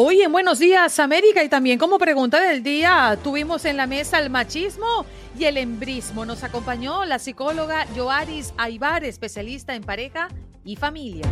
Hoy en Buenos Días América y también como pregunta del día tuvimos en la mesa el machismo y el embrismo. Nos acompañó la psicóloga Joaris Aybar, especialista en pareja y familia.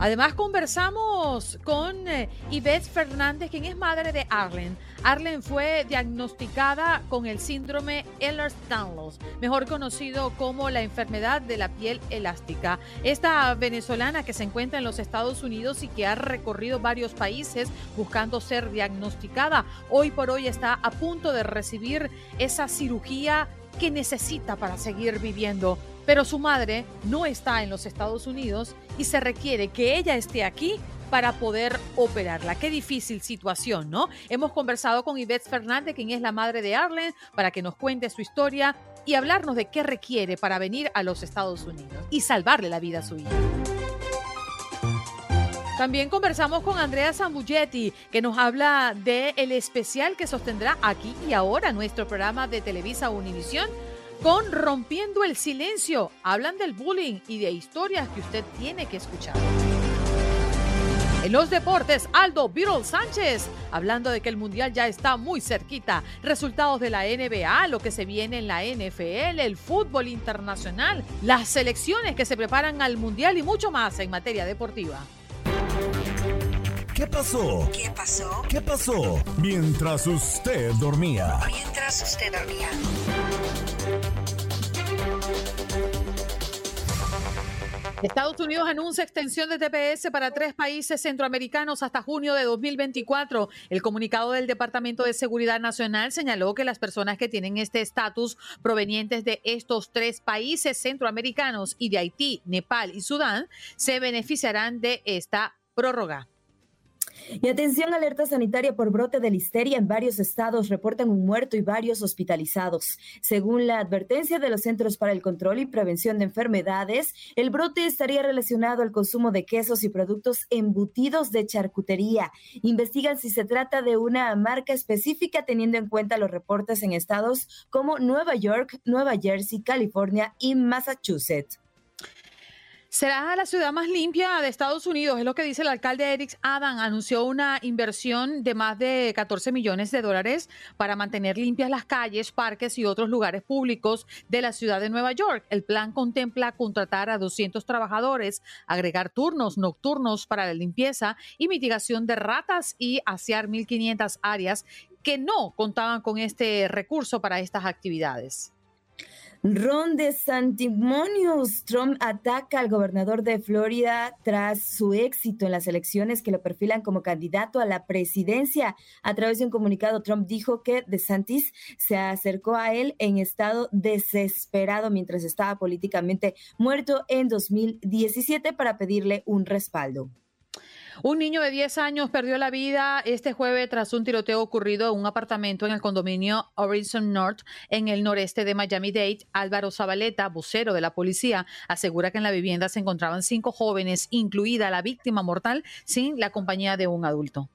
Además conversamos con eh, Yvette Fernández, quien es madre de Arlen. Arlen fue diagnosticada con el síndrome Ehlers-Danlos, mejor conocido como la enfermedad de la piel elástica. Esta venezolana que se encuentra en los Estados Unidos y que ha recorrido varios países buscando ser diagnosticada, hoy por hoy está a punto de recibir esa cirugía que necesita para seguir viviendo pero su madre no está en los Estados Unidos y se requiere que ella esté aquí para poder operarla. Qué difícil situación, ¿no? Hemos conversado con Yvette Fernández, quien es la madre de Arlen, para que nos cuente su historia y hablarnos de qué requiere para venir a los Estados Unidos y salvarle la vida a su hija. También conversamos con Andrea Zambulletti, que nos habla de el especial que sostendrá aquí y ahora nuestro programa de Televisa Univisión con Rompiendo el Silencio. Hablan del bullying y de historias que usted tiene que escuchar. En los deportes, Aldo Virol Sánchez, hablando de que el Mundial ya está muy cerquita. Resultados de la NBA, lo que se viene en la NFL, el fútbol internacional, las selecciones que se preparan al Mundial y mucho más en materia deportiva. ¿Qué pasó? ¿Qué pasó? ¿Qué pasó? Mientras usted dormía. Mientras usted dormía. Estados Unidos anuncia extensión de TPS para tres países centroamericanos hasta junio de 2024. El comunicado del Departamento de Seguridad Nacional señaló que las personas que tienen este estatus provenientes de estos tres países centroamericanos y de Haití, Nepal y Sudán se beneficiarán de esta prórroga. Y atención, alerta sanitaria por brote de listeria en varios estados reportan un muerto y varios hospitalizados. Según la advertencia de los Centros para el Control y Prevención de Enfermedades, el brote estaría relacionado al consumo de quesos y productos embutidos de charcutería. Investigan si se trata de una marca específica teniendo en cuenta los reportes en estados como Nueva York, Nueva Jersey, California y Massachusetts. Será la ciudad más limpia de Estados Unidos, es lo que dice el alcalde Eric Adam. Anunció una inversión de más de 14 millones de dólares para mantener limpias las calles, parques y otros lugares públicos de la ciudad de Nueva York. El plan contempla contratar a 200 trabajadores, agregar turnos nocturnos para la limpieza y mitigación de ratas y asear 1.500 áreas que no contaban con este recurso para estas actividades. Ron de Santimonios. Trump ataca al gobernador de Florida tras su éxito en las elecciones que lo perfilan como candidato a la presidencia. A través de un comunicado, Trump dijo que DeSantis se acercó a él en estado desesperado mientras estaba políticamente muerto en 2017 para pedirle un respaldo. Un niño de 10 años perdió la vida este jueves tras un tiroteo ocurrido en un apartamento en el condominio Horizon North en el noreste de Miami-Dade. Álvaro Zabaleta, vocero de la policía, asegura que en la vivienda se encontraban cinco jóvenes, incluida la víctima mortal, sin la compañía de un adulto.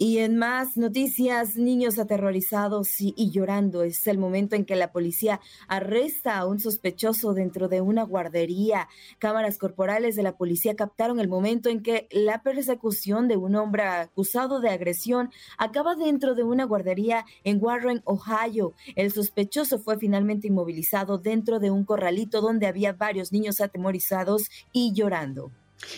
Y en más noticias, niños aterrorizados y, llorando. Es el momento en que la policía arresta a un sospechoso dentro de una guardería. Cámaras corporales de la policía captaron el momento en que la persecución de un hombre acusado de agresión acaba dentro de una guardería en Warren, Ohio. El sospechoso fue finalmente inmovilizado dentro de un corralito donde había varios niños atemorizados y llorando.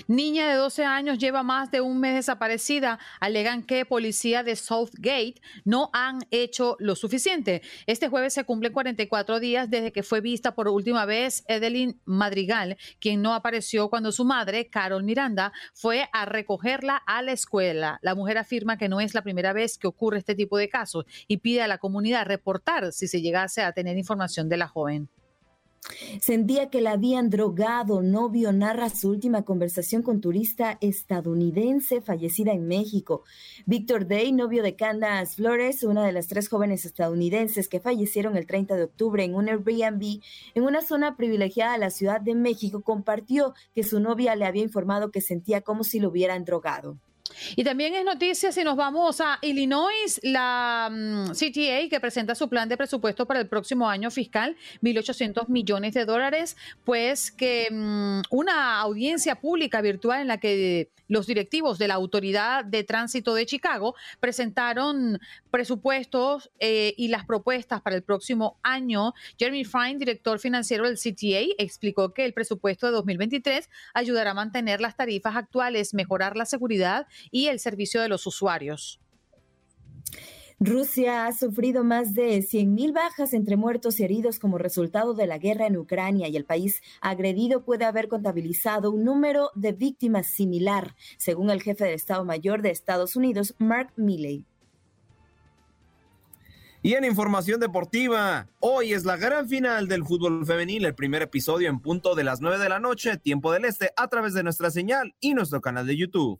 Niña de 12 años lleva más de un mes desaparecida. Alegan que policía de Southgate no han hecho lo suficiente. Este jueves se cumplen 44 días desde que fue vista por última vez Edelyn Madrigal, quien no apareció cuando su madre, Carol Miranda, fue a recogerla a la escuela. La mujer afirma que no es la primera vez que ocurre este tipo de casos y pide a la comunidad reportar si se llegase a tener información de la joven. Sentía que la habían drogado. Novio narra su última conversación con turista estadounidense fallecida en México. Víctor Day, novio de Candace Flores, una de las tres jóvenes estadounidenses que fallecieron el 30 de octubre en un Airbnb en una zona privilegiada de la Ciudad de México, compartió que su novia le había informado que sentía como si lo hubieran drogado. Y también es noticia si nos vamos a Illinois, la mm, CTA que presenta su plan de presupuesto para el próximo año fiscal, 1.800 millones de dólares, pues que mm, una audiencia pública virtual en la que los directivos de la Autoridad de Tránsito de Chicago presentaron presupuestos eh, y las propuestas para el próximo año. Jeremy Fine, director financiero del CTA, explicó que el presupuesto de 2023 ayudará a mantener las tarifas actuales, mejorar la seguridad y el servicio de los usuarios. Rusia ha sufrido más de 100.000 bajas entre muertos y heridos como resultado de la guerra en Ucrania y el país agredido puede haber contabilizado un número de víctimas similar, según el jefe de Estado Mayor de Estados Unidos, Mark Milley. Y en información deportiva, hoy es la gran final del fútbol femenil, el primer episodio en punto de las 9 de la noche, tiempo del este, a través de nuestra señal y nuestro canal de YouTube.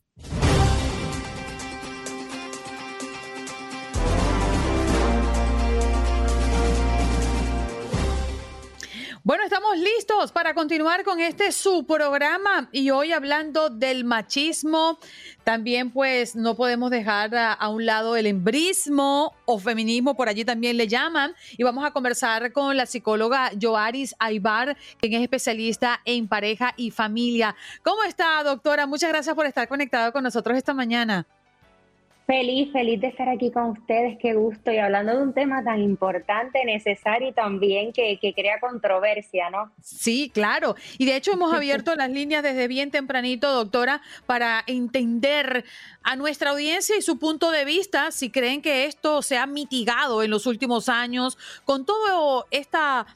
Bueno, estamos listos para continuar con este su programa y hoy hablando del machismo, también pues no podemos dejar a, un lado el embrismo o feminismo, por allí también le llaman, y vamos a conversar con la psicóloga Joaris Aybar, quien es especialista en pareja y familia. ¿Cómo está, doctora? Muchas gracias por estar conectado con nosotros esta mañana. Feliz, feliz de estar aquí con ustedes, qué gusto, y hablando de un tema tan importante, necesario y también que, que, crea controversia, ¿no? Sí, claro. Y de hecho hemos abierto las líneas desde bien tempranito, doctora, para entender a nuestra audiencia y su punto de vista, si creen que esto se ha mitigado en los últimos años con toda esta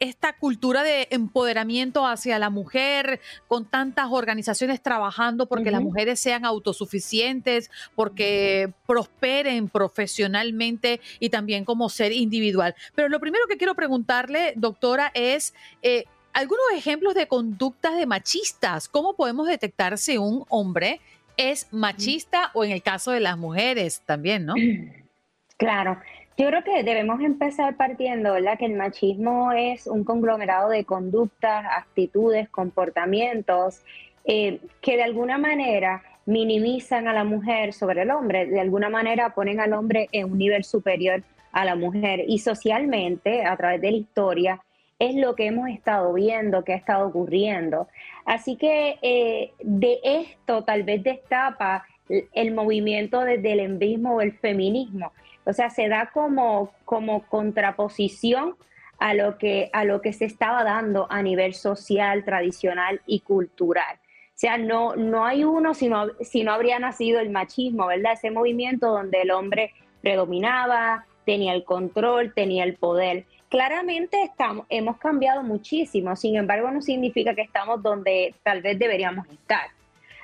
esta cultura de empoderamiento hacia la mujer, con tantas organizaciones trabajando porque las mujeres sean autosuficientes, porque prosperen profesionalmente y también como ser individual. Pero lo primero que quiero preguntarle, doctora, es... Eh, algunos ejemplos de conductas de machistas. ¿Cómo podemos detectar si un hombre es machista o en el caso de las mujeres también, no? Claro. Yo creo que debemos empezar partiendo, ¿verdad? Que el machismo es un conglomerado de conductas, actitudes, comportamientos eh, que de alguna manera minimizan a la mujer sobre el hombre, de alguna manera ponen al hombre en un nivel superior a la mujer y socialmente, a través de la historia, es lo que hemos estado viendo, que ha estado ocurriendo. Así que eh, de esto tal vez destapa el movimiento desde el embrismo o el feminismo o sea, se da como, como contraposición a lo, que, a lo que se estaba dando a nivel social, tradicional y cultural. O sea, no, no hay uno si no, si no habría nacido el machismo, ¿verdad? Ese movimiento donde el hombre predominaba, tenía el control, tenía el poder. Claramente estamos, hemos cambiado muchísimo, sin embargo no significa que estamos donde tal vez deberíamos estar.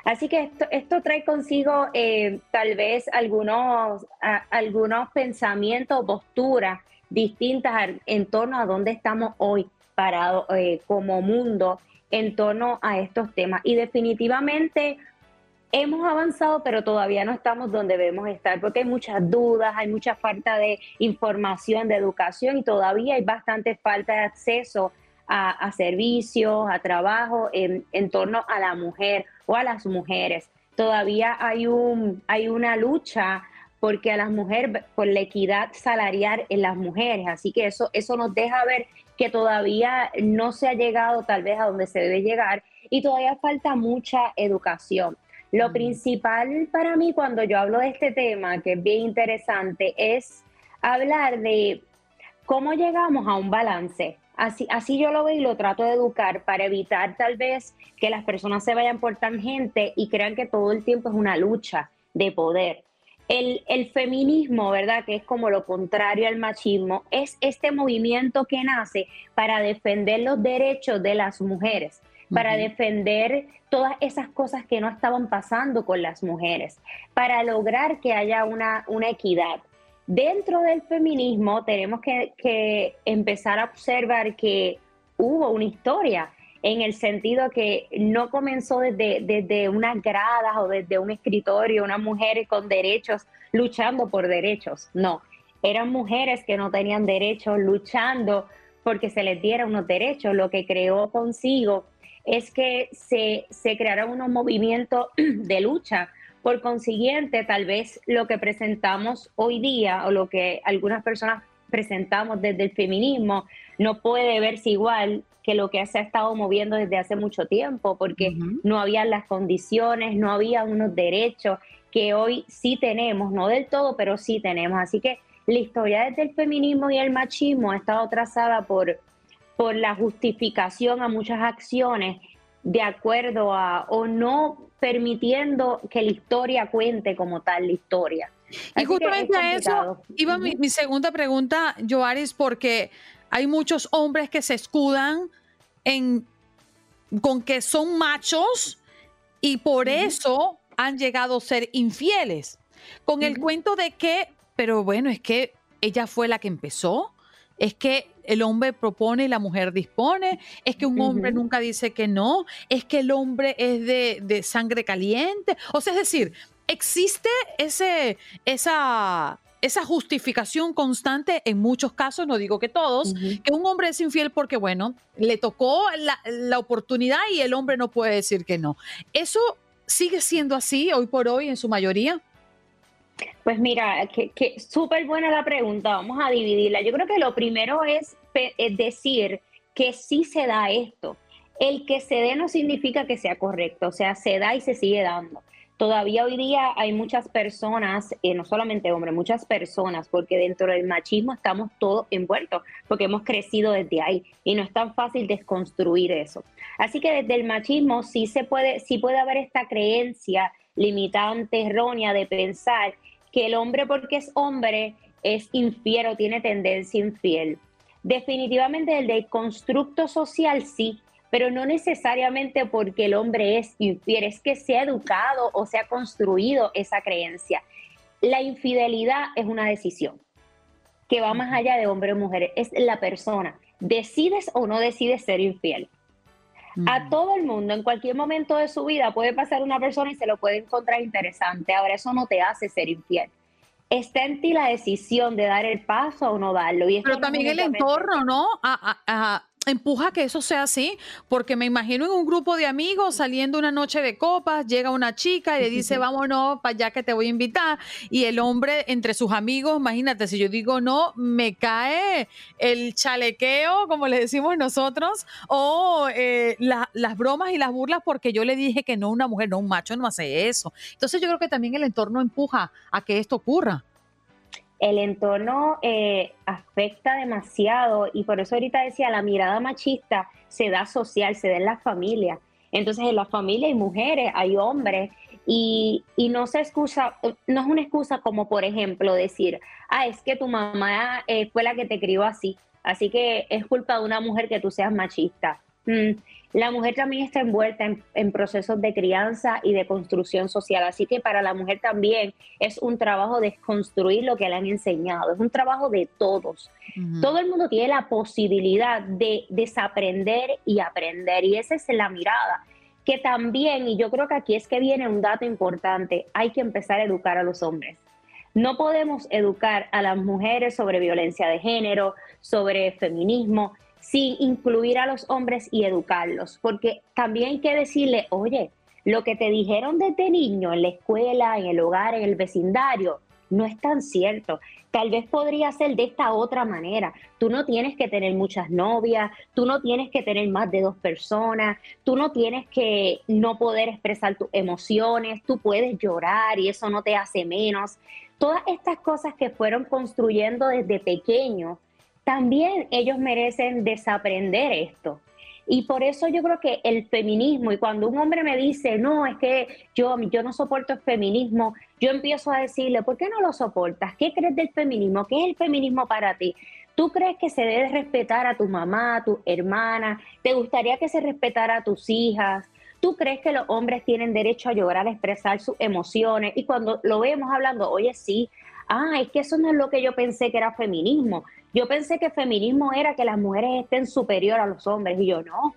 Así que esto, esto trae consigo eh, tal vez algunos, algunos pensamientos o posturas distintas en torno a dónde estamos hoy parados eh, como mundo en torno a estos temas. Y definitivamente hemos avanzado, pero todavía no estamos donde debemos estar, porque hay muchas dudas, hay mucha falta de información, de educación y todavía hay bastante falta de acceso a, servicios, a trabajo en, en, torno a la mujer o a las mujeres. Todavía hay, un, hay una lucha porque a las mujeres, por la equidad salarial en las mujeres. Así que eso, eso nos deja ver que todavía no se ha llegado tal vez a donde se debe llegar y todavía falta mucha educación. Lo principal para mí cuando yo hablo de este tema, que es bien interesante, es hablar de cómo llegamos a un balance Así, así yo lo veo y lo trato de educar para evitar tal vez que las personas se vayan por tangente y crean que todo el tiempo es una lucha de poder. El, el, feminismo, ¿verdad? Que es como lo contrario al machismo, es este movimiento que nace para defender los derechos de las mujeres, para defender todas esas cosas que no estaban pasando con las mujeres, para lograr que haya una, una equidad. Dentro del feminismo tenemos que, empezar a observar que hubo una historia en el sentido que no comenzó desde, desde unas gradas o desde un escritorio, una mujer con derechos luchando por derechos, no, eran mujeres que no tenían derechos luchando porque se les diera unos derechos, lo que creó consigo es que se, se crearon unos movimientos de lucha por consiguiente, tal vez lo que presentamos hoy día o lo que algunas personas presentamos desde el feminismo no puede verse igual que lo que se ha estado moviendo desde hace mucho tiempo, porque no había las condiciones, no había unos derechos que hoy sí tenemos, no del todo, pero sí tenemos. Así que la historia desde el feminismo y el machismo ha estado trazada por, por la justificación a muchas acciones de acuerdo a o no permitiendo que la historia cuente como tal la historia. y justamente a eso iba mi, segunda pregunta, Joaris, porque hay muchos hombres que se escudan en con que son machos y por eso han llegado a ser infieles. Con el cuento de que, pero bueno, es que ella fue la que empezó, es que el hombre propone y la mujer dispone, es que un hombre nunca dice que no, es que el hombre es de, sangre caliente. O sea, es decir, existe ese, esa, esa justificación constante en muchos casos, no digo que todos, que un hombre es infiel porque, bueno, le tocó la, la, oportunidad y el hombre no puede decir que no. ¿Eso sigue siendo así hoy por hoy en su mayoría? Pues mira, que, súper buena la pregunta, vamos a dividirla. Yo creo que lo primero es, decir que sí se da esto. El que se dé no significa que sea correcto, o sea, se da y se sigue dando. Todavía hoy día hay muchas personas, eh, no solamente hombres, muchas personas, porque dentro del machismo estamos todos envueltos, porque hemos crecido desde ahí y no es tan fácil desconstruir eso. Así que desde el machismo sí se puede, sí puede haber esta creencia limitante, errónea de pensar que el hombre porque es hombre es infiel o tiene tendencia infiel. Definitivamente el del constructo social sí, pero no necesariamente porque el hombre es infiel, es que se ha educado o se ha construido esa creencia. La infidelidad es una decisión que va más allá de hombre o mujer, es la persona. ¿Decides o no decides ser infiel? A todo el mundo, en cualquier momento de su vida, puede pasar una persona y se lo puede encontrar interesante. Ahora, eso no te hace ser infiel. Está en ti la decisión de dar el paso o no darlo. Y Pero también el entorno, ¿no? a, empuja que eso sea así, porque me imagino en un grupo de amigos saliendo una noche de copas, llega una chica y le dice, vámonos para allá que te voy a invitar, y el hombre entre sus amigos, imagínate, si yo digo no, me cae el chalequeo, como le decimos nosotros, o eh, las bromas y las burlas porque yo le dije que no una mujer, no un macho no hace eso. Entonces yo creo que también el entorno empuja a que esto ocurra el entorno eh, afecta demasiado y por eso ahorita decía, la mirada machista se da social, se da en la familia. Entonces en la familia hay mujeres, hay hombres y, no se excusa, no es una excusa como por ejemplo decir, ah, es que tu mamá eh, fue la que te crió así, así que es culpa de una mujer que tú seas machista. Mm, la mujer también está envuelta en, procesos de crianza y de construcción social, así que para la mujer también es un trabajo de construir lo que le han enseñado, es un trabajo de todos. Todo el mundo tiene la posibilidad de desaprender y aprender, y esa es la mirada que también, y yo creo que aquí es que viene un dato importante, hay que empezar a educar a los hombres. No podemos educar a las mujeres sobre violencia de género, sobre feminismo, sin incluir a los hombres y educarlos, porque también hay que decirle, oye, lo que te dijeron desde niño en la escuela, en el hogar, en el vecindario, no es tan cierto. Tal vez podría ser de esta otra manera. Tú no tienes que tener muchas novias, tú no tienes que tener más de dos personas, tú no tienes que no poder expresar tus emociones, tú puedes llorar y eso no te hace menos. Todas estas cosas que fueron construyendo desde pequeño también ellos merecen desaprender esto. Y por eso yo creo que el feminismo, y cuando un hombre me dice, no, es que yo, yo no soporto el feminismo, yo empiezo a decirle, ¿por qué no lo soportas? ¿Qué crees del feminismo? ¿Qué es el feminismo para ti? ¿Tú crees que se debe respetar a tu mamá, a tu hermana? ¿Te gustaría que se respetara a tus hijas? ¿Tú crees que los hombres tienen derecho a llorar, a expresar sus emociones? Y cuando lo vemos hablando, oye, sí, ah, es que eso no es lo que yo pensé que era feminismo. Yo pensé que feminismo era que las mujeres estén superior a los hombres y yo no.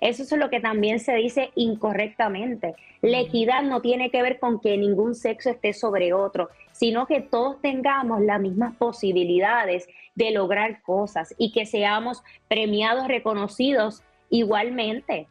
Eso es lo que también se dice incorrectamente. La equidad no tiene que ver con que ningún sexo esté sobre otro, sino que todos tengamos las mismas posibilidades de lograr cosas y que seamos premiados, reconocidos igualmente.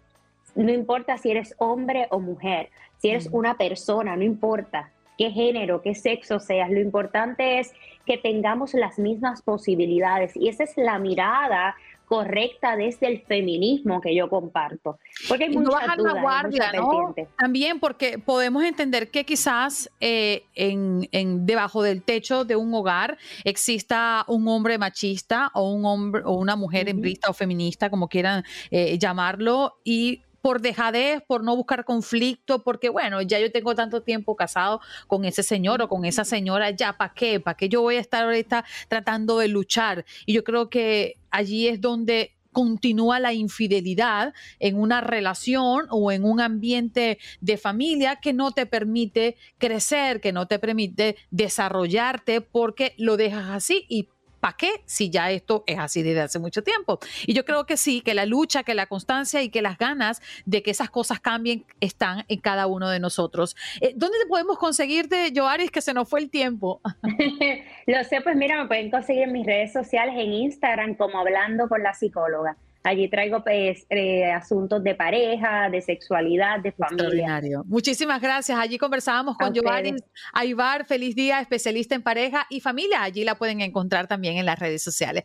No importa si eres hombre o mujer, si eres una persona, no importa qué género, qué sexo seas, lo importante es que tengamos las mismas posibilidades y esa es la mirada correcta desde el feminismo que yo comparto. Porque hay mucha no guardia, ¿no? También porque podemos entender que quizás eh, en, debajo del techo de un hogar exista un hombre machista o un hombre o una mujer uh o feminista, como quieran eh, llamarlo, y por dejadez, por no buscar conflicto, porque bueno, ya yo tengo tanto tiempo casado con ese señor o con esa señora, ya para qué, para qué yo voy a estar ahorita tratando de luchar. Y yo creo que allí es donde continúa la infidelidad en una relación o en un ambiente de familia que no te permite crecer, que no te permite desarrollarte porque lo dejas así y ¿Para qué? Si ya esto es así desde hace mucho tiempo. Y yo creo que sí, que la lucha, que la constancia y que las ganas de que esas cosas cambien están en cada uno de nosotros. Eh, ¿Dónde podemos conseguirte, Joaris, que se nos fue el tiempo? Lo sé, pues mira, me pueden conseguir en mis redes sociales, en Instagram, como Hablando con la Psicóloga. Allí traigo pues, eh, asuntos de pareja, de sexualidad, de familia. Muchísimas gracias. Allí conversábamos con Giovanni Aybar, feliz día, especialista en pareja y familia. Allí la pueden encontrar también en las redes sociales.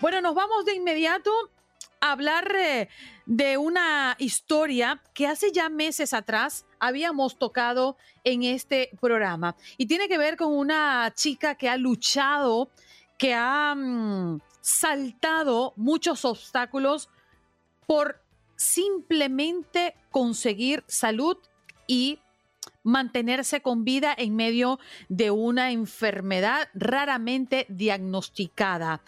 Bueno, nos vamos de inmediato a hablar eh, de una historia que hace ya meses atrás habíamos tocado en este programa. Y tiene que ver con una chica que ha luchado, que ha mm, saltado muchos obstáculos por simplemente conseguir salud y mantenerse con vida en medio de una enfermedad raramente diagnosticada.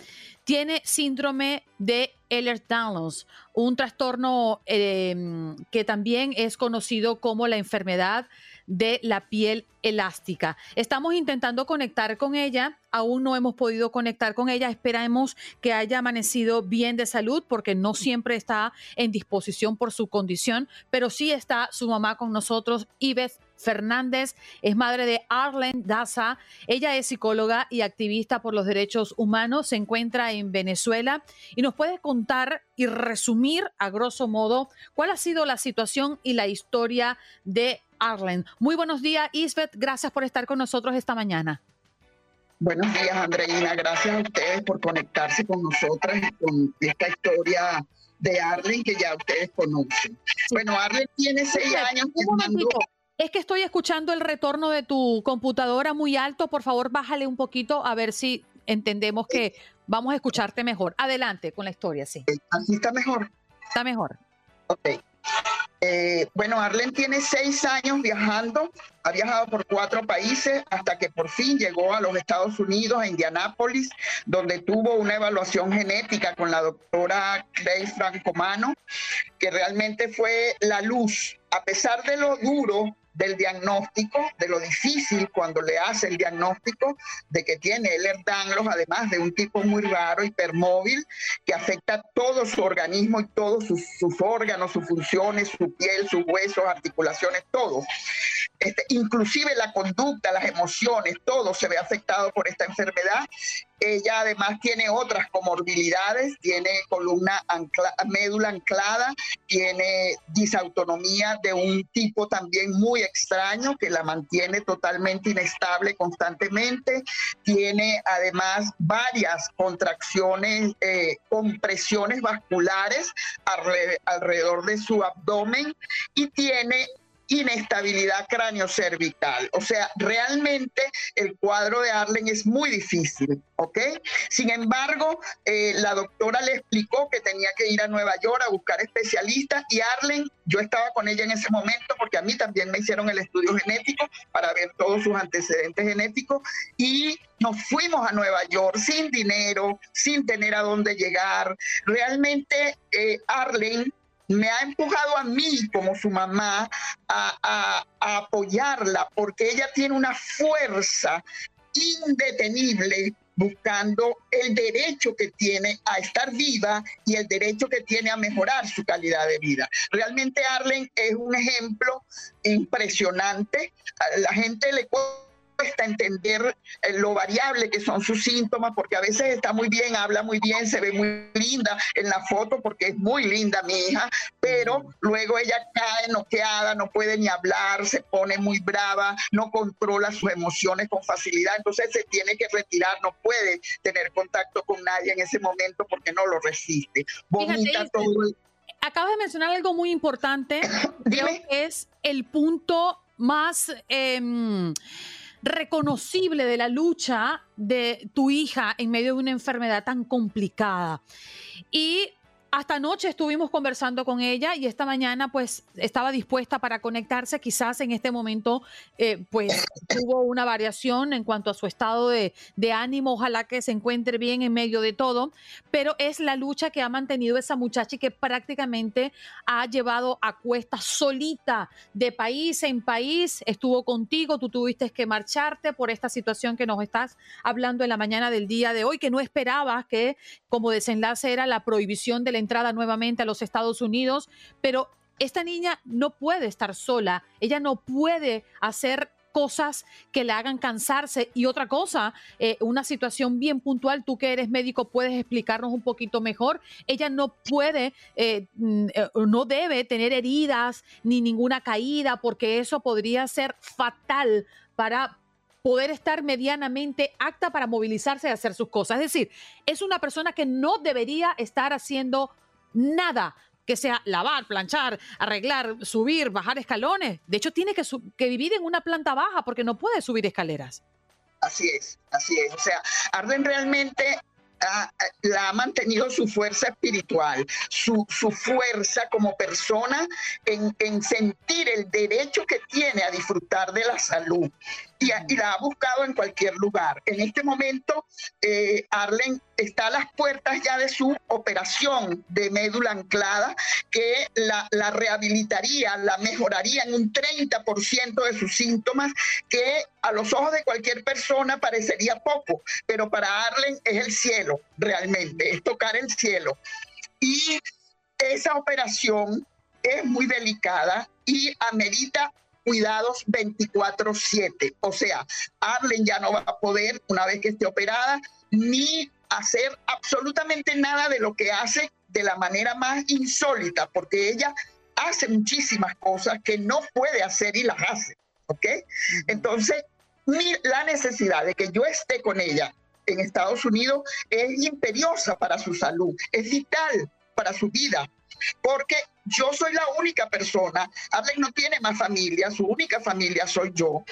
Tiene síndrome de Ehlers-Danlos, un trastorno em, que también es conocido como la enfermedad de la piel elástica. Estamos intentando conectar con ella, aún no hemos podido conectar con ella, esperamos que haya amanecido bien de salud porque no siempre está en disposición por su condición, pero sí está su mamá con nosotros, Ives Fernández, es madre de Arlen Daza, ella es psicóloga y activista por los derechos humanos, se encuentra en Venezuela y nos puede contar y resumir a grosso modo cuál ha sido la situación y la historia de Arlen. Muy buenos días, Isbeth. Gracias por estar con nosotros esta mañana. Buenos días, Andreina. Gracias a ustedes por conectarse con nosotras y con esta historia de Arlen que ya ustedes conocen. Bueno, Arlen tiene seis años. Es que estoy escuchando el retorno de tu computadora muy alto. Por favor, bájale un poquito a ver si entendemos que vamos a escucharte mejor. Adelante con la historia, sí. Así está mejor. Está mejor. Ok. Eh, bueno, Arlen tiene seis años viajando, ha viajado por cuatro países hasta que por fin llegó a los Estados Unidos, a Indianápolis, donde tuvo una evaluación genética con la doctora Clay Francomano, que realmente fue la luz, a pesar de lo duro del diagnóstico, de lo difícil cuando le hace el diagnóstico de que tiene el Danlos, además de un tipo muy raro, hipermóvil, que afecta todo su organismo y todos sus, órganos, sus funciones, su piel, sus huesos, articulaciones, todo. Este, inclusive la conducta, las emociones, todo se ve afectado por esta enfermedad. Ella además tiene otras comorbilidades, tiene columna médula anclada, tiene disautonomía de un tipo también muy extraño que la mantiene totalmente inestable constantemente, tiene además varias contracciones, eh, compresiones vasculares alrededor de su abdomen y tiene inestabilidad craneocervical. O sea, realmente el cuadro de Arlen es muy difícil, ¿ok? Sin embargo, eh, la doctora le explicó que tenía que ir a Nueva York a buscar especialistas y Arlen, yo estaba con ella en ese momento porque a mí también me hicieron el estudio genético para ver todos sus antecedentes genéticos y nos fuimos a Nueva York sin dinero, sin tener a dónde llegar. Realmente eh, Arlen me ha empujado a mí como su mamá a, apoyarla porque ella tiene una fuerza indetenible buscando el derecho que tiene a estar viva y el derecho que tiene a mejorar su calidad de vida. Realmente Arlen es un ejemplo impresionante. A la gente le cuesta entender eh, lo variable que son sus síntomas, porque a veces está muy bien, habla muy bien, se ve muy linda en la foto, porque es muy linda mi hija, pero luego ella cae noqueada, no puede ni hablar, se pone muy brava, no controla sus emociones con facilidad, entonces se tiene que retirar, no puede tener contacto con nadie en ese momento porque no lo resiste. Vomita todo Acabas de mencionar algo muy importante, que es el punto más... Em, reconocible de la lucha de tu hija en medio de una enfermedad tan complicada. Y hasta anoche estuvimos conversando con ella y esta mañana pues estaba dispuesta para conectarse. Quizás en este momento eh, pues hubo una variación en cuanto a su estado de, de, ánimo. Ojalá que se encuentre bien en medio de todo. Pero es la lucha que ha mantenido esa muchacha y que prácticamente ha llevado a cuesta solita de país en país. Estuvo contigo, tú tuviste que marcharte por esta situación que nos estás hablando en la mañana del día de hoy, que no esperabas que como desenlace era la prohibición de la entrada nuevamente a los Estados Unidos, pero esta niña no puede estar sola, ella no puede hacer cosas que le hagan cansarse. Y otra cosa, eh, una situación bien puntual, tú que eres médico puedes explicarnos un poquito mejor. Ella no puede, eh, mm, eh, no debe tener heridas ni ninguna caída porque eso podría ser fatal para poder estar medianamente acta para movilizarse y hacer sus cosas. Es decir, es una persona que no debería estar haciendo nada que sea lavar, planchar, arreglar, subir, bajar escalones. De hecho, tiene que, vivir en una planta baja porque no puede subir escaleras. Así es, así es. O sea, Arden realmente la ha mantenido su fuerza espiritual, su, fuerza como persona en, sentir el derecho que tiene a disfrutar de la salud. Y, la ha buscado en cualquier lugar. En este momento, eh, Arlen está a las puertas ya de su operación de médula anclada, que la, la rehabilitaría, la mejoraría en un 30% de sus síntomas, que a los ojos de cualquier persona parecería poco, pero para Arlen es el cielo, realmente, es tocar el cielo. Y esa operación es muy delicada y amerita cuidados 24/7. O sea, Arlen ya no va a poder, una vez que esté operada, ni hacer absolutamente nada de lo que hace de la manera más insólita, porque ella hace muchísimas cosas que no puede hacer y las hace. ¿Ok? Entonces, la necesidad de que yo esté con ella en Estados Unidos es imperiosa para su salud, es vital para su vida, porque yo soy la única persona, Arlen no tiene más familia, su única familia soy yo,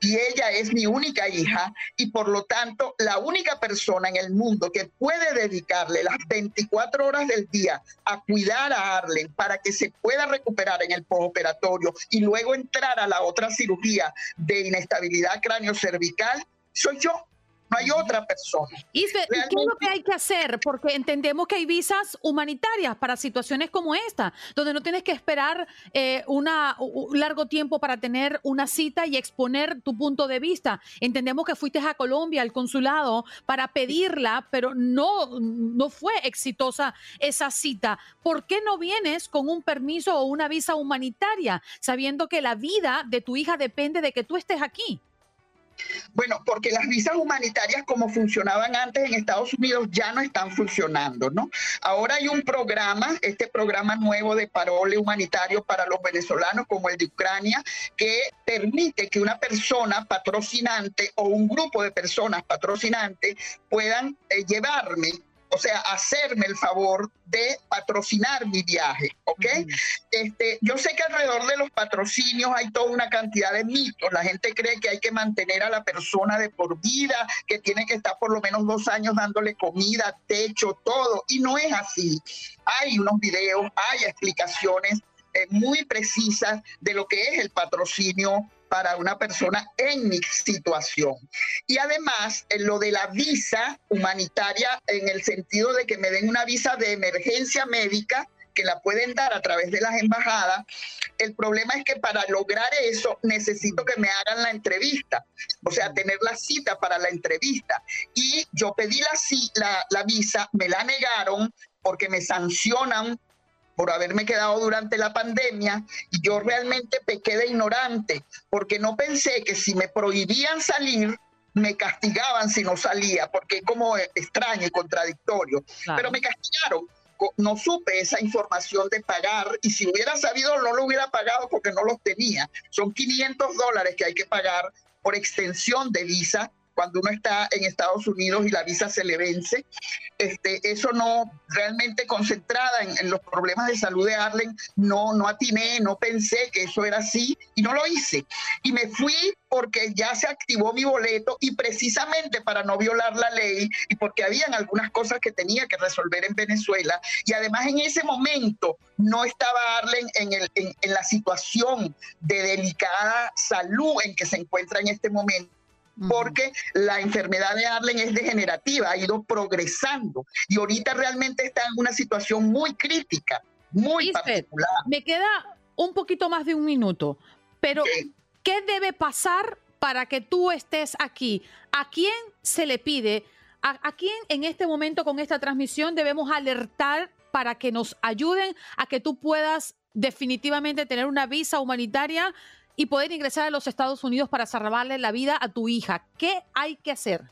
y ella es mi única hija, y por lo tanto la única persona en el mundo que puede dedicarle las 24 horas del día a cuidar a Arlen para que se pueda recuperar en el postoperatorio y luego entrar a la otra cirugía de inestabilidad cráneo-cervical, soy yo no hay otra persona. ¿y qué es lo que hay que hacer? Porque entendemos que hay visas humanitarias para situaciones como esta, donde no tienes que esperar eh, una, un largo tiempo para tener una cita y exponer tu punto de vista. Entendemos que fuiste a Colombia, al consulado, para pedirla, pero no, no fue exitosa esa cita. ¿Por qué no vienes con un permiso o una visa humanitaria, sabiendo que la vida de tu hija depende de que tú estés aquí? Bueno, porque las visas humanitarias como funcionaban antes en Estados Unidos ya no están funcionando, ¿no? Ahora hay un programa, este programa nuevo de parole humanitario para los venezolanos como el de Ucrania, que permite que una persona patrocinante o un grupo de personas patrocinantes puedan eh, llevarme o sea, hacerme el favor de patrocinar mi viaje, ¿ok? este, yo sé que alrededor de los patrocinios hay toda una cantidad de mitos. La gente cree que hay que mantener a la persona de por vida, que tiene que estar por lo menos dos años dándole comida, techo, todo. Y no es así. Hay unos videos, hay explicaciones eh, muy precisas de lo que es el patrocinio para una persona en mi situación. Y además, en lo de la visa humanitaria, en el sentido de que me den una visa de emergencia médica, que la pueden dar a través de las embajadas. El problema es que para lograr eso necesito que me hagan la entrevista, o sea, tener la cita para la entrevista. Y yo pedí la, la, la visa, me la negaron porque me sancionan por haberme quedado durante la pandemia y yo realmente pequé de ignorante porque no pensé que si me prohibían salir, me castigaban si no salía, porque es como extraño y contradictorio. Pero me castigaron. No supe esa información de pagar y si hubiera sabido no lo hubiera pagado porque no los tenía. Son 500 dólares que hay que pagar por extensión de visa cuando uno está en Estados Unidos y la visa se le vence. Este, eso no, realmente concentrada en, los problemas de salud de Arlen, no, no atiné, no pensé que eso era así y no lo hice. Y me fui porque ya se activó mi boleto y precisamente para no violar la ley y porque habían algunas cosas que tenía que resolver en Venezuela. Y además en ese momento no estaba Arlen en, el, en la situación de delicada salud en que se encuentra en este momento porque la enfermedad de Arlen es degenerativa, ha ido progresando y ahorita realmente está en una situación muy crítica, muy particular. Me queda un poquito más de un minuto, pero ¿qué debe pasar para que tú estés aquí? ¿A quién se le pide? ¿A, ¿A, quién en este momento con esta transmisión debemos alertar para que nos ayuden a que tú puedas definitivamente tener una visa humanitaria y poder ingresar a los Estados Unidos para salvarle la vida a tu hija. ¿Qué hay que hacer?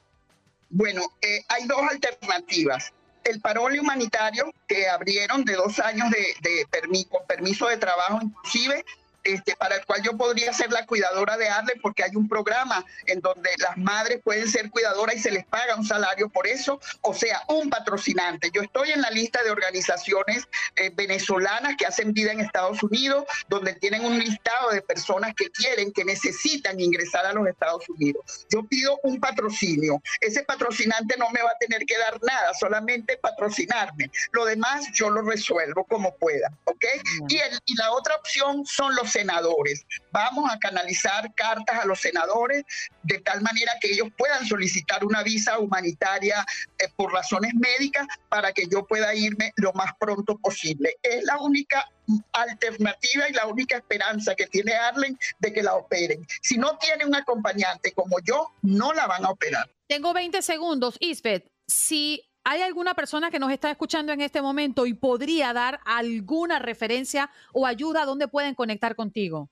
Bueno, eh, hay dos alternativas. El parole humanitario que abrieron de dos años de, con permiso de trabajo inclusive este, para el cual yo podría ser la cuidadora de Arlen porque hay un programa en donde las madres pueden ser cuidadoras y se les paga un salario por eso, o sea, un patrocinante. Yo estoy en la lista de organizaciones eh, venezolanas que hacen vida en Estados Unidos, donde tienen un listado de personas que quieren, que necesitan ingresar a los Estados Unidos. Yo pido un patrocinio. Ese patrocinante no me va a tener que dar nada, solamente patrocinarme. Lo demás yo lo resuelvo como pueda, ¿ok? Y, y la otra opción son los senadores. Vamos a canalizar cartas a los senadores de tal manera que ellos puedan solicitar una visa humanitaria eh, por razones médicas para que yo pueda irme lo más pronto posible. Es la única alternativa y la única esperanza que tiene Arlen de que la operen. Si no tiene un acompañante como yo, no la van a operar. Tengo 20 segundos, Isbeth. Si ¿Hay alguna persona que nos está escuchando en este momento y podría dar alguna referencia o ayuda a dónde pueden conectar contigo?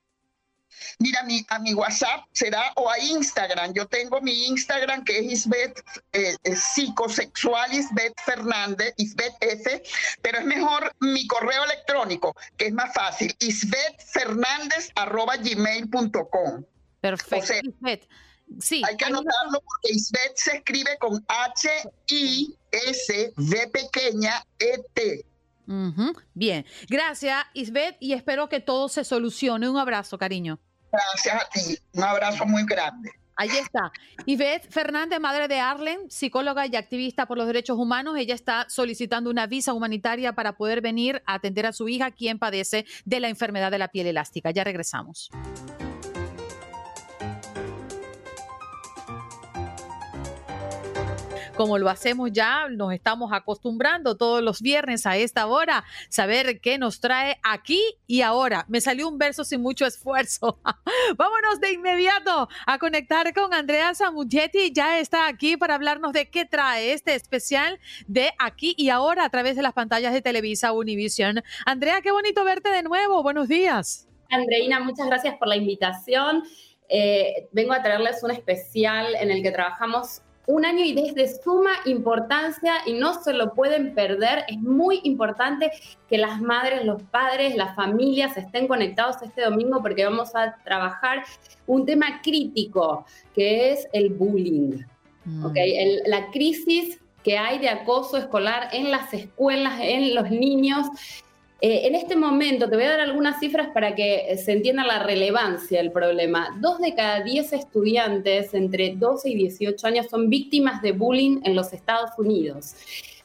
Mira, mi, a mi WhatsApp será o a Instagram. Yo tengo mi Instagram que es Isbeth eh, psicosexual Isbeth Fernández, Isbeth F, pero es mejor mi correo electrónico, que es más fácil, isbethfernández arroba gmail.com. Perfecto. Sí. Hay que anotarlo porque Isbeth se escribe con H-I-S-V pequeña E-T. Bien, gracias Isbeth y espero que todo se solucione. Un abrazo, cariño. Gracias a ti, un abrazo muy grande. Ahí está. Ivette Fernández, madre de Arlen, psicóloga y activista por los derechos humanos. Ella está solicitando una visa humanitaria para poder venir a atender a su hija, quien padece de la enfermedad de la piel elástica. Ya regresamos. Como lo hacemos ya, nos estamos acostumbrando todos los viernes a esta hora, saber qué nos trae aquí y ahora. Me salió un verso sin mucho esfuerzo. Vámonos de inmediato a conectar con Andrea Samuchetti. Ya está aquí para hablarnos de qué trae este especial de aquí y ahora a través de las pantallas de Televisa Univision. Andrea, qué bonito verte de nuevo. Buenos días. Andreina, muchas gracias por la invitación. Eh, vengo a traerles un especial en el que trabajamos un año y desde suma importancia y no se lo pueden perder. Es muy importante que las madres, los padres, las familias estén conectados este domingo porque vamos a trabajar un tema crítico que es el bullying. Mm. la crisis que hay de acoso escolar en las escuelas, en los niños. Eh, en este momento, te voy a dar algunas cifras para que se entienda la relevancia del problema. Dos de cada diez estudiantes entre 12 y 18 años son víctimas de bullying en los Estados Unidos.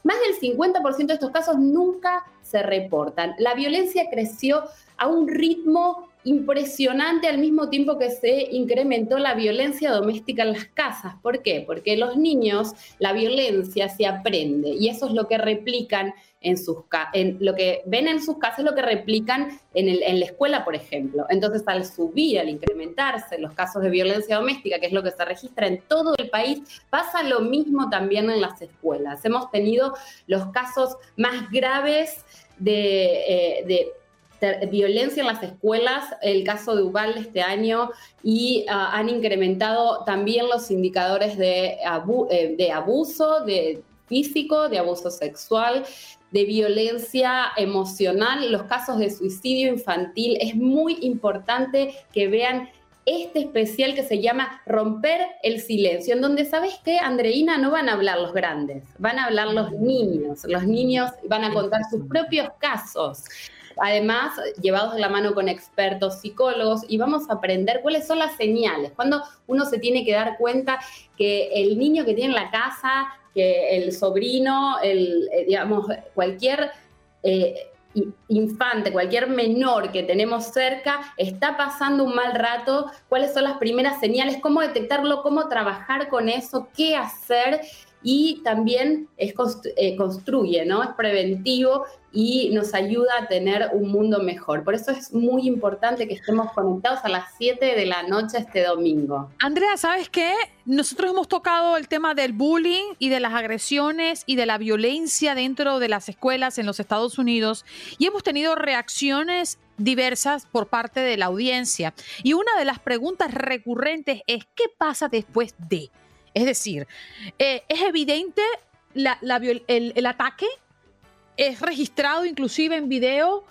Más del 50% de estos casos nunca se reportan. La violencia creció a un ritmo impresionante al mismo tiempo que se incrementó la violencia doméstica en las casas. ¿Por qué? Porque los niños, la violencia se aprende y eso es lo que replican en sus en lo que ven en sus casas lo que replican en, en la escuela, por ejemplo. Entonces, al subir, al incrementarse los casos de violencia doméstica, que es lo que se registra en todo el país, pasa lo mismo también en las escuelas. Hemos tenido los casos más graves de, eh, de violencia en las escuelas, el caso de Ubalde este año, y ah, han incrementado también los indicadores de, eh, de abuso de físico, de abuso sexual, de violencia emocional, los casos de suicidio infantil. Es muy importante que vean este especial que se llama Romper el Silencio, en donde, ¿sabes qué, Andreina? No van a hablar los grandes, van a hablar los niños. Los niños van a contar sus propios casos además llevados de la mano con expertos psicólogos y vamos a aprender cuáles son las señales, cuando uno se tiene que dar cuenta que el niño que tiene en la casa, que el sobrino, el, eh, digamos, cualquier... Eh, infante, cualquier menor que tenemos cerca está pasando un mal rato, cuáles son las primeras señales, cómo detectarlo, cómo trabajar con eso, qué hacer y también es, eh, construye, ¿no? Es preventivo y nos ayuda a tener un mundo mejor. Por eso es muy importante que estemos conectados a las 7 de la noche este domingo. Andrea, ¿sabes qué? Nosotros hemos tocado el tema del bullying y de las agresiones y de la violencia dentro de las escuelas en los Estados Unidos y hemos tenido reacciones diversas por parte de la audiencia. Y una de las preguntas recurrentes es, ¿qué pasa después de? Es decir, eh, es evidente el, ataque, es registrado inclusive en video,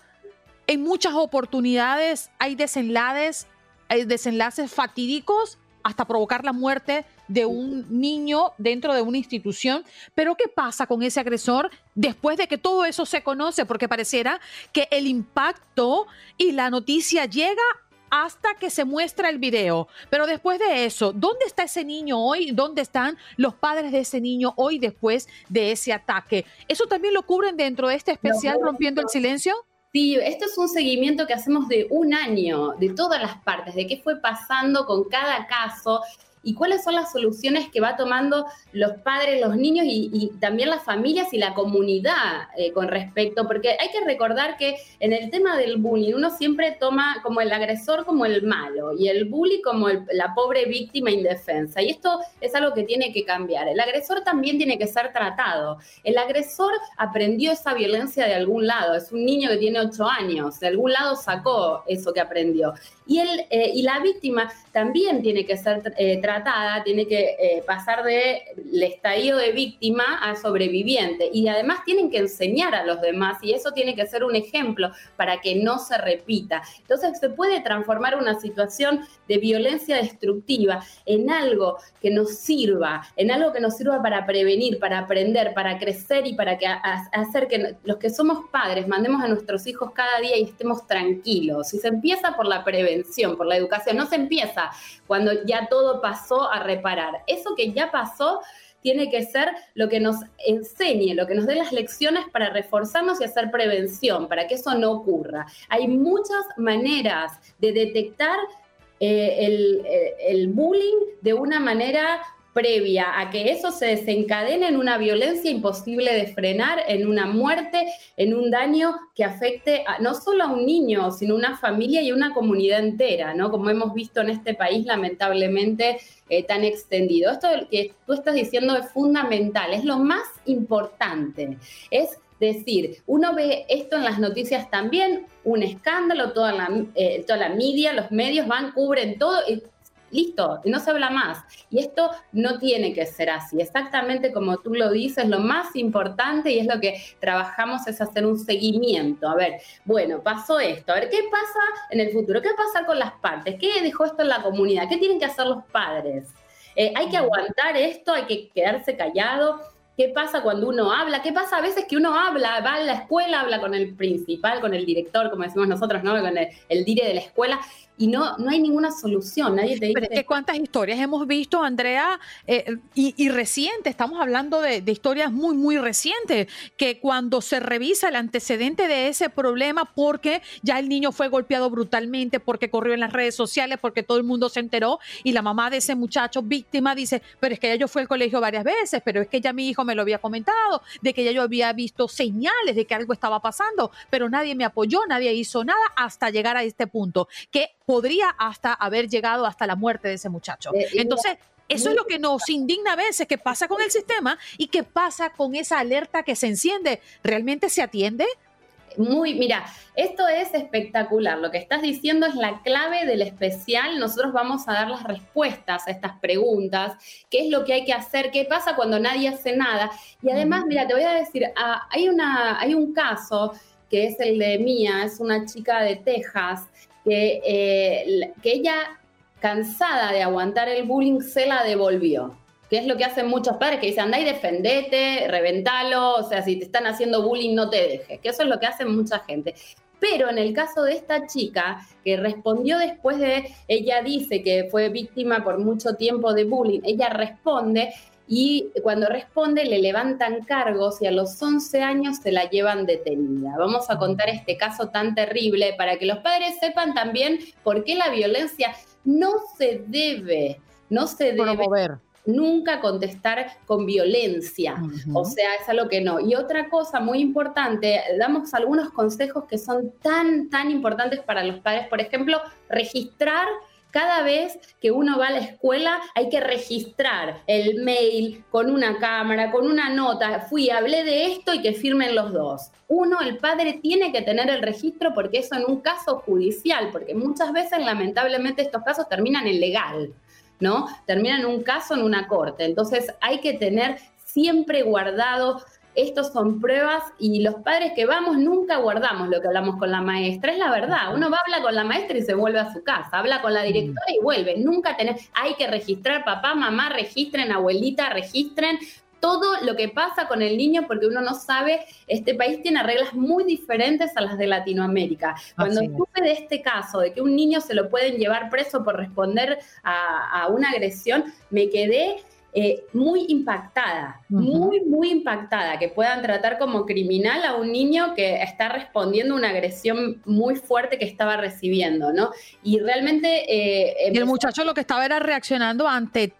en muchas oportunidades hay desenlaces, hay desenlaces fatídicos hasta provocar la muerte de un niño dentro de una institución. Pero ¿qué pasa con ese agresor después de que todo eso se conoce? Porque pareciera que el impacto y la noticia llega hasta que se muestra el video. Pero después de eso, ¿dónde está ese niño hoy? ¿Dónde están los padres de ese niño hoy después de ese ataque? ¿Eso también lo cubren dentro de este especial Rompiendo el Silencio? Sí, esto es un seguimiento que hacemos de un año, de todas las partes, de qué fue pasando con cada caso y cuáles son las soluciones que va tomando los padres, los niños y, también las familias y la comunidad eh, con respecto, porque hay que recordar que en el tema del bullying uno siempre toma como el agresor como el malo y el bully como la pobre víctima indefensa. Y esto es algo que tiene que cambiar. El agresor también tiene que ser tratado. El agresor aprendió esa violencia de algún lado. Es un niño que tiene ocho años. De algún lado sacó eso que aprendió. Y, el, eh, y la víctima también tiene que ser eh, tratada, tiene que eh, pasar del estadio de víctima a sobreviviente. Y además tienen que enseñar a los demás y eso tiene que ser un ejemplo para que no se repita. Entonces se puede transformar una situación de violencia destructiva en algo que nos sirva, en algo que nos sirva para prevenir, para aprender, para crecer y para que, hacer que los que somos padres mandemos a nuestros hijos cada día y estemos tranquilos. Y se empieza por la prevención, por la educación. No se empieza cuando ya todo pasó a reparar. Eso que ya pasó tiene que ser lo que nos enseñe, lo que nos dé las lecciones para reforzarnos y hacer prevención, para que eso no ocurra. Hay muchas maneras de detectar eh, el, eh, el bullying de una manera previa a que eso se desencadene en una violencia imposible de frenar, en una muerte, en un daño que afecte no solo a un niño, sino a una familia y una comunidad entera, ¿no? Como hemos visto en este país lamentablemente eh, tan extendido. Esto que tú estás diciendo es fundamental, es lo más importante, es decir, uno ve esto en las noticias también, un escándalo, toda la, eh, toda la media, los medios van, cubren todo, listo, no se habla más. Y esto no tiene que ser así. Exactamente como tú lo dices, lo más importante y es lo que trabajamos es hacer un seguimiento. A ver, bueno, pasó esto, a ver, ¿qué pasa en el futuro? ¿Qué pasa con las partes? ¿Qué dejó esto en la comunidad? ¿Qué tienen que hacer los padres? Eh, hay que aguantar esto, hay que quedarse callado. qué pasa cuando uno habla, qué pasa a veces que uno habla, va a la escuela, habla con el principal, con el director, como decimos nosotros, ¿no? Con el, el dire de la escuela, y no, no hay ninguna solución, nadie te dice... Pero es que cuántas historias hemos visto, Andrea, eh, y, y reciente, estamos hablando de, de, historias muy, muy recientes, que cuando se revisa el antecedente de ese problema, porque ya el niño fue golpeado brutalmente, porque corrió en las redes sociales, porque todo el mundo se enteró, y la mamá de ese muchacho víctima dice, pero es que ya yo fui al colegio varias veces, pero es que ya mi hijo me lo había comentado, de que ya yo había visto señales de que algo estaba pasando, pero nadie me apoyó, nadie hizo nada hasta llegar a este punto, que podría hasta haber llegado hasta la muerte de ese muchacho. Eh, Entonces, eso es lo que nos indigna a veces, que pasa con el sistema y que pasa con esa alerta que se enciende. ¿Realmente se atiende? Muy, mira, esto es espectacular. Lo que estás diciendo es la clave del especial. Nosotros vamos a dar las respuestas a estas preguntas. ¿Qué es lo que hay que hacer? ¿Qué pasa cuando nadie hace nada? Y además, mira, te voy a decir, ah, hay, una, hay un caso que es el de Mía, es una chica de Texas que, eh, que ella, cansada de aguantar el bullying, se la devolvió. Que es lo que hacen muchos padres que dicen, anda y defendete, reventalo, o sea, si te están haciendo bullying, no te dejes. Que eso es lo que hace mucha gente. Pero en el caso de esta chica, que respondió después de, ella dice que fue víctima por mucho tiempo de bullying, ella responde y cuando responde le levantan cargos y a los 11 años se la llevan detenida. Vamos a contar este caso tan terrible para que los padres sepan también por qué la violencia no se debe, no se debe Promover. nunca contestar con violencia. Uh -huh. O sea, es algo que no. Y otra cosa muy importante, damos algunos consejos que son tan, tan importantes para los padres. Por ejemplo, registrar cada vez que uno va a la escuela hay que registrar el mail con una cámara, con una nota. Fui, hablé de esto y que firmen los dos. Uno, el padre, tiene que tener el registro porque eso en un caso judicial, porque muchas veces lamentablemente estos casos terminan en legal, ¿no? Terminan en un caso en una corte. Entonces hay que tener siempre guardado estos son pruebas y los padres que vamos nunca guardamos lo que hablamos con la maestra, es la verdad, uno va habla con la maestra y se vuelve a su casa, habla con la directora y vuelve, nunca tenés, hay que registrar, papá, mamá, registren, abuelita, registren, todo lo que pasa con el niño porque uno no sabe, este país tiene reglas muy diferentes a las de Latinoamérica. Cuando supe de este caso, de que un niño se lo pueden llevar preso por responder a, a una agresión, me quedé eh, muy impactada, uh -huh. muy, muy impactada, que puedan tratar como criminal a un niño que está respondiendo a una agresión muy fuerte que estaba recibiendo, ¿no? Y realmente... Eh, y el muchacho lo que estaba era reaccionando ante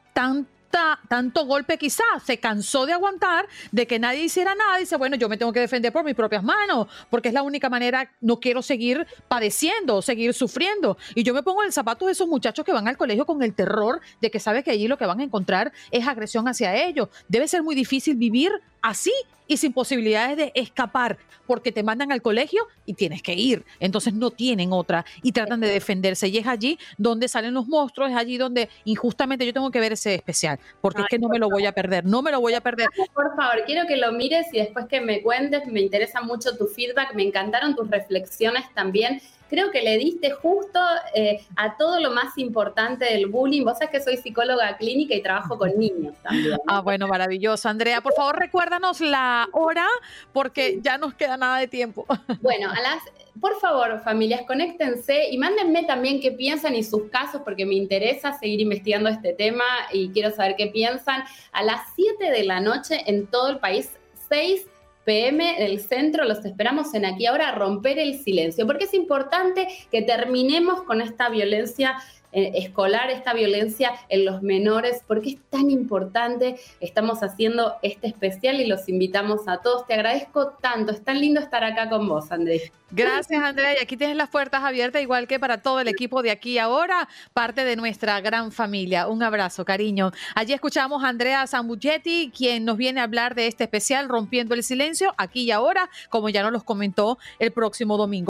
tan tanto golpe quizás, se cansó de aguantar, de que nadie hiciera nada, dice, bueno, yo me tengo que defender por mis propias manos, porque es la única manera, no quiero seguir padeciendo, seguir sufriendo. Y yo me pongo en el zapato de esos muchachos que van al colegio con el terror de que sabe que allí lo que van a encontrar es agresión hacia ellos. Debe ser muy difícil vivir así y sin posibilidades de escapar, porque te mandan al colegio y tienes que ir. Entonces no tienen otra y tratan de defenderse. Y es allí donde salen los monstruos, es allí donde injustamente yo tengo que ver ese especial, porque Ay, es que no me lo voy a perder, no me lo voy a perder. Por favor, quiero que lo mires y después que me cuentes, me interesa mucho tu feedback, me encantaron tus reflexiones también creo que le diste justo eh, a todo lo más importante del bullying. Vos sabés que soy psicóloga clínica y trabajo con niños también. ¿no? Ah, bueno, maravilloso. Andrea, por favor, recuérdanos la hora porque ya nos queda nada de tiempo. Bueno, a las por favor, familias, conéctense y mándenme también qué piensan y sus casos, porque me interesa seguir investigando este tema y quiero saber qué piensan. A las 7 de la noche en todo el país, 6 pm del centro, los esperamos en aquí ahora a romper el silencio, porque es importante que terminemos con esta violencia escolar, esta violencia en los menores, porque es tan importante. Estamos haciendo este especial y los invitamos a todos. Te agradezco tanto, es tan lindo estar acá con vos, Andrés. Gracias, Andrea. Y aquí tienes las puertas abiertas, igual que para todo el equipo de aquí ahora, parte de nuestra gran familia. Un abrazo, cariño. Allí escuchamos a Andrea Zambuchetti, quien nos viene a hablar de este especial Rompiendo el Silencio, aquí y ahora, como ya nos los comentó el próximo domingo.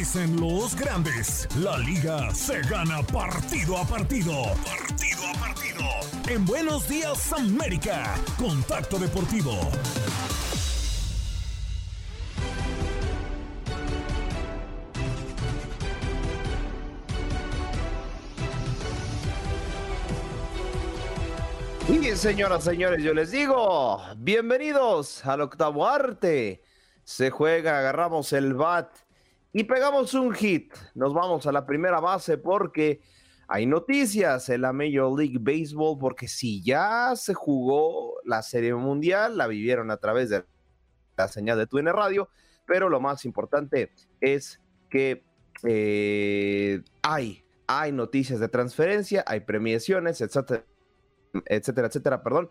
Dicen los grandes, la liga se gana partido a partido. Partido a partido. En Buenos Días América, Contacto Deportivo. Y señoras, señores, yo les digo, bienvenidos al octavo arte. Se juega, agarramos el bat y pegamos un hit. Nos vamos a la primera base porque hay noticias en la Major League Baseball, porque si ya se jugó la Serie Mundial, la vivieron a través de la señal de TUN Radio, pero lo más importante es que eh, hay, hay noticias de transferencia, hay premiaciones, etcétera etcétera, etcétera, perdón.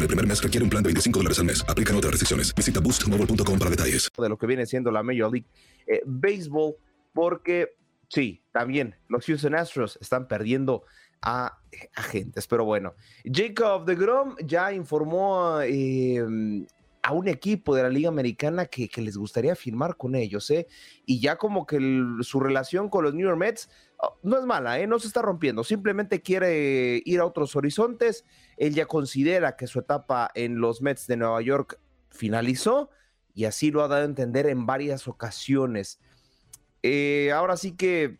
en el primer mes requiere un plan de 25 dólares al mes. Aplican otras restricciones. Visita boostmobile.com para detalles. De lo que viene siendo la Major League eh, Baseball, porque sí, también los Houston Astros están perdiendo a agentes, pero bueno, Jacob de Grom ya informó eh, a un equipo de la Liga Americana que, que, les gustaría firmar con ellos, ¿eh? Y ya como que el, su relación con los New York Mets oh, no es mala, ¿eh? No se está rompiendo, simplemente quiere ir a otros horizontes. Él ya considera que su etapa en los Mets de Nueva York finalizó y así lo ha dado a entender en varias ocasiones. Eh, ahora sí que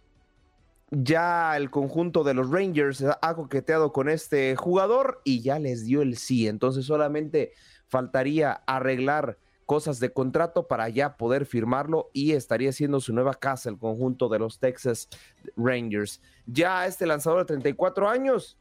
ya el conjunto de los Rangers ha coqueteado con este jugador y ya les dio el sí, entonces solamente faltaría arreglar cosas de contrato para ya poder firmarlo y estaría siendo su nueva casa el conjunto de los Texas Rangers. Ya este lanzador de 34 años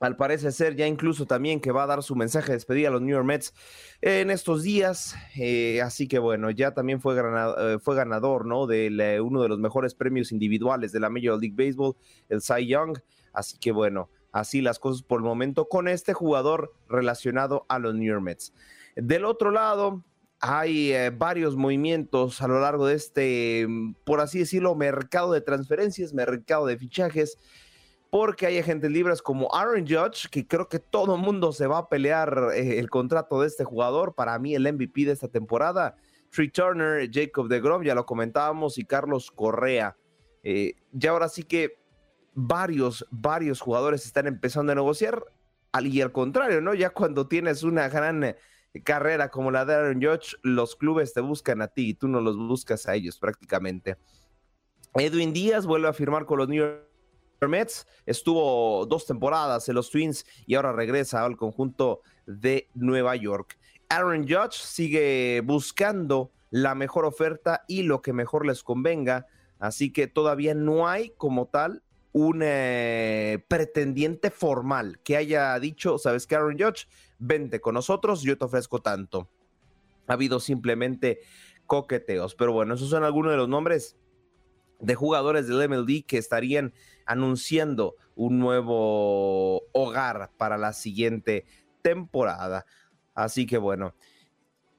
al parecer ser ya incluso también que va a dar su mensaje de despedida a los New York Mets en estos días. Eh, así que bueno, ya también fue, ganador, eh, fue ganador ¿no? de uno de los mejores premios individuales de la Major League Baseball, el Cy Young. Así que bueno, así las cosas por el momento con este jugador relacionado a los New York Mets. Del otro lado, hay eh, varios movimientos a lo largo de este, por así decirlo, mercado de transferencias, mercado de fichajes porque hay agentes libres como Aaron Judge, que creo que todo el mundo se va a pelear eh, el contrato de este jugador. Para mí, el MVP de esta temporada. Trey Turner, Jacob de Grom, ya lo comentábamos, y Carlos Correa. Eh, ya ahora sí que varios, varios jugadores están empezando a negociar. Y al contrario, ¿no? Ya cuando tienes una gran carrera como la de Aaron Judge, los clubes te buscan a ti y tú no los buscas a ellos prácticamente. Edwin Díaz vuelve a firmar con los New York Mets estuvo dos temporadas en los Twins y ahora regresa al conjunto de Nueva York. Aaron Judge sigue buscando la mejor oferta y lo que mejor les convenga, así que todavía no hay como tal un eh, pretendiente formal que haya dicho, sabes que Aaron Judge, vente con nosotros, yo te ofrezco tanto. Ha habido simplemente coqueteos, pero bueno, esos son algunos de los nombres de jugadores del MLD que estarían anunciando un nuevo hogar para la siguiente temporada. Así que bueno,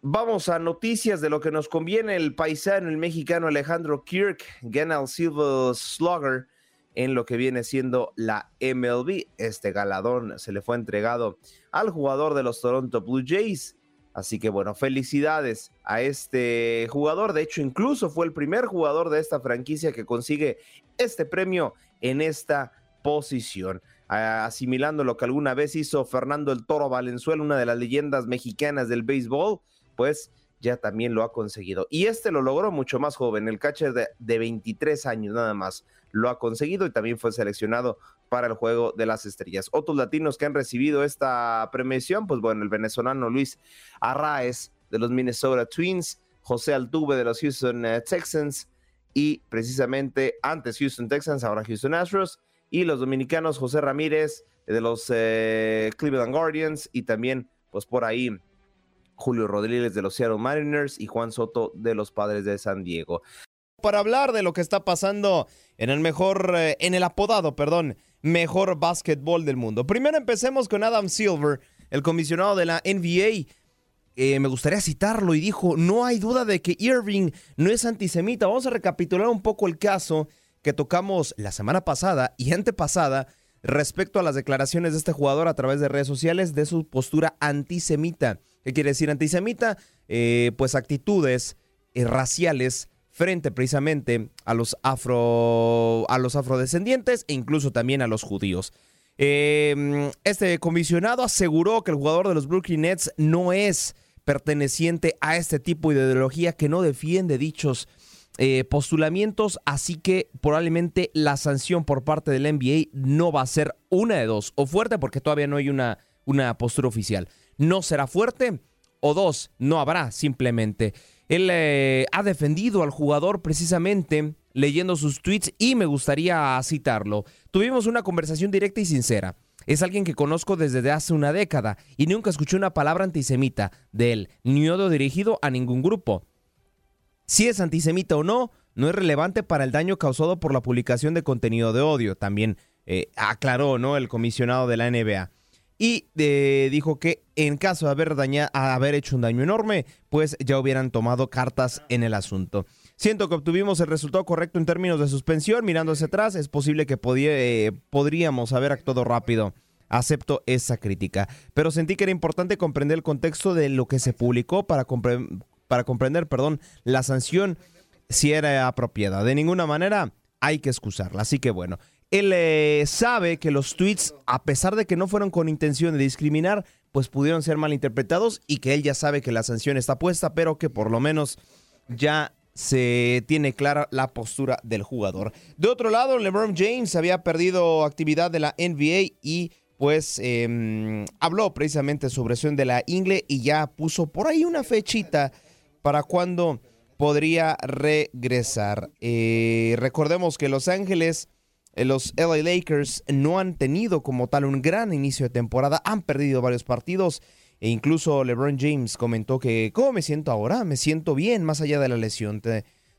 vamos a noticias de lo que nos conviene. El paisano, el mexicano Alejandro Kirk gana el Silver Slugger en lo que viene siendo la MLB. Este galadón se le fue entregado al jugador de los Toronto Blue Jays. Así que bueno, felicidades a este jugador. De hecho, incluso fue el primer jugador de esta franquicia que consigue este premio en esta posición. Asimilando lo que alguna vez hizo Fernando el Toro Valenzuela, una de las leyendas mexicanas del béisbol, pues ya también lo ha conseguido. Y este lo logró mucho más joven, el catcher de, de 23 años nada más lo ha conseguido y también fue seleccionado para el juego de las estrellas. Otros latinos que han recibido esta premiación, pues bueno, el venezolano Luis Arraez de los Minnesota Twins, José Altuve de los Houston eh, Texans, y precisamente antes Houston Texans, ahora Houston Astros, y los dominicanos José Ramírez de los eh, Cleveland Guardians y también pues por ahí Julio Rodríguez de los Seattle Mariners y Juan Soto de los Padres de San Diego. para hablar de lo que está pasando en el mejor, eh, en el apodado, perdón, mejor básquetbol del mundo. Primero empecemos con Adam Silver, el comisionado de la NBA. Eh, me gustaría citarlo y dijo, no hay duda de que Irving no es antisemita. Vamos a recapitular un poco el caso que tocamos la semana pasada y antepasada respecto a las declaraciones de este jugador a través de redes sociales de su postura antisemita. ¿Qué quiere decir antisemita? Eh, pues actitudes raciales frente precisamente a los, afro, a los afrodescendientes e incluso también a los judíos. Este comisionado aseguró que el jugador de los Brooklyn Nets no es perteneciente a este tipo de ideología que no defiende dichos eh, postulamientos, así que probablemente la sanción por parte del NBA no va a ser una de dos, o fuerte porque todavía no hay una, una postura oficial. No será fuerte, o dos, no habrá simplemente. Él eh, ha defendido al jugador precisamente leyendo sus tweets y me gustaría citarlo. Tuvimos una conversación directa y sincera. Es alguien que conozco desde hace una década y nunca escuché una palabra antisemita de él, ni odio dirigido a ningún grupo. Si es antisemita o no, no es relevante para el daño causado por la publicación de contenido de odio, también eh, aclaró ¿no? el comisionado de la NBA y eh, dijo que en caso de haber, haber hecho un daño enorme, pues ya hubieran tomado cartas en el asunto. Siento que obtuvimos el resultado correcto en términos de suspensión. Mirando hacia atrás, es posible que eh, podríamos haber actuado rápido. Acepto esa crítica. Pero sentí que era importante comprender el contexto de lo que se publicó para, para comprender perdón, la sanción si era apropiada. De ninguna manera hay que excusarla. Así que bueno, él eh, sabe que los tweets, a pesar de que no fueron con intención de discriminar, pues pudieron ser malinterpretados y que él ya sabe que la sanción está puesta, pero que por lo menos ya se tiene clara la postura del jugador. De otro lado, LeBron James había perdido actividad de la NBA y pues em, habló precisamente sobre su de la ingle y ya puso por ahí una fechita para cuando podría regresar. Eh, recordemos que Los Ángeles eh, los LA Lakers no han tenido como tal un gran inicio de temporada, han perdido varios partidos e incluso LeBron James comentó que, ¿cómo me siento ahora? Me siento bien más allá de la lesión.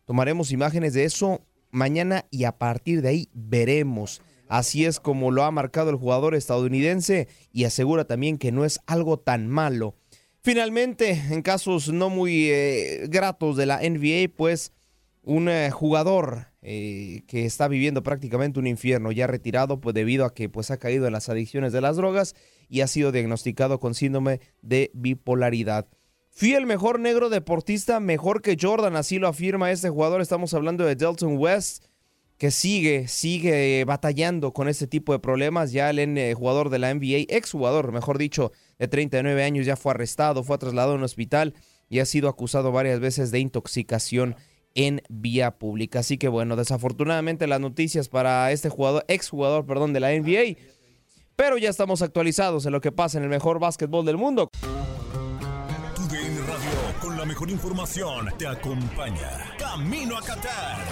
tomaremos imágenes de eso mañana y a partir de ahí veremos. Así es como lo ha marcado el jugador estadounidense y asegura también que no es algo tan malo. Finalmente, en casos no muy eh, gratos de la NBA, pues un eh, jugador eh, que está viviendo prácticamente un infierno, ya retirado pues debido a que pues ha caído en las adicciones de las drogas y ha sido diagnosticado con síndrome de bipolaridad. Fui el mejor negro deportista, mejor que Jordan, así lo afirma este jugador. Estamos hablando de Delton West, que sigue, sigue batallando con este tipo de problemas. Ya el eh, jugador de la NBA, ex jugador, mejor dicho, de 39 años, ya fue arrestado, fue trasladado a un hospital y ha sido acusado varias veces de intoxicación en vía pública. Así que bueno, desafortunadamente las noticias para este jugador, exjugador, perdón, de la NBA. Pero ya estamos actualizados en lo que pasa en el mejor básquetbol del mundo. Tu Radio, con la mejor información, te acompaña. Camino a Qatar.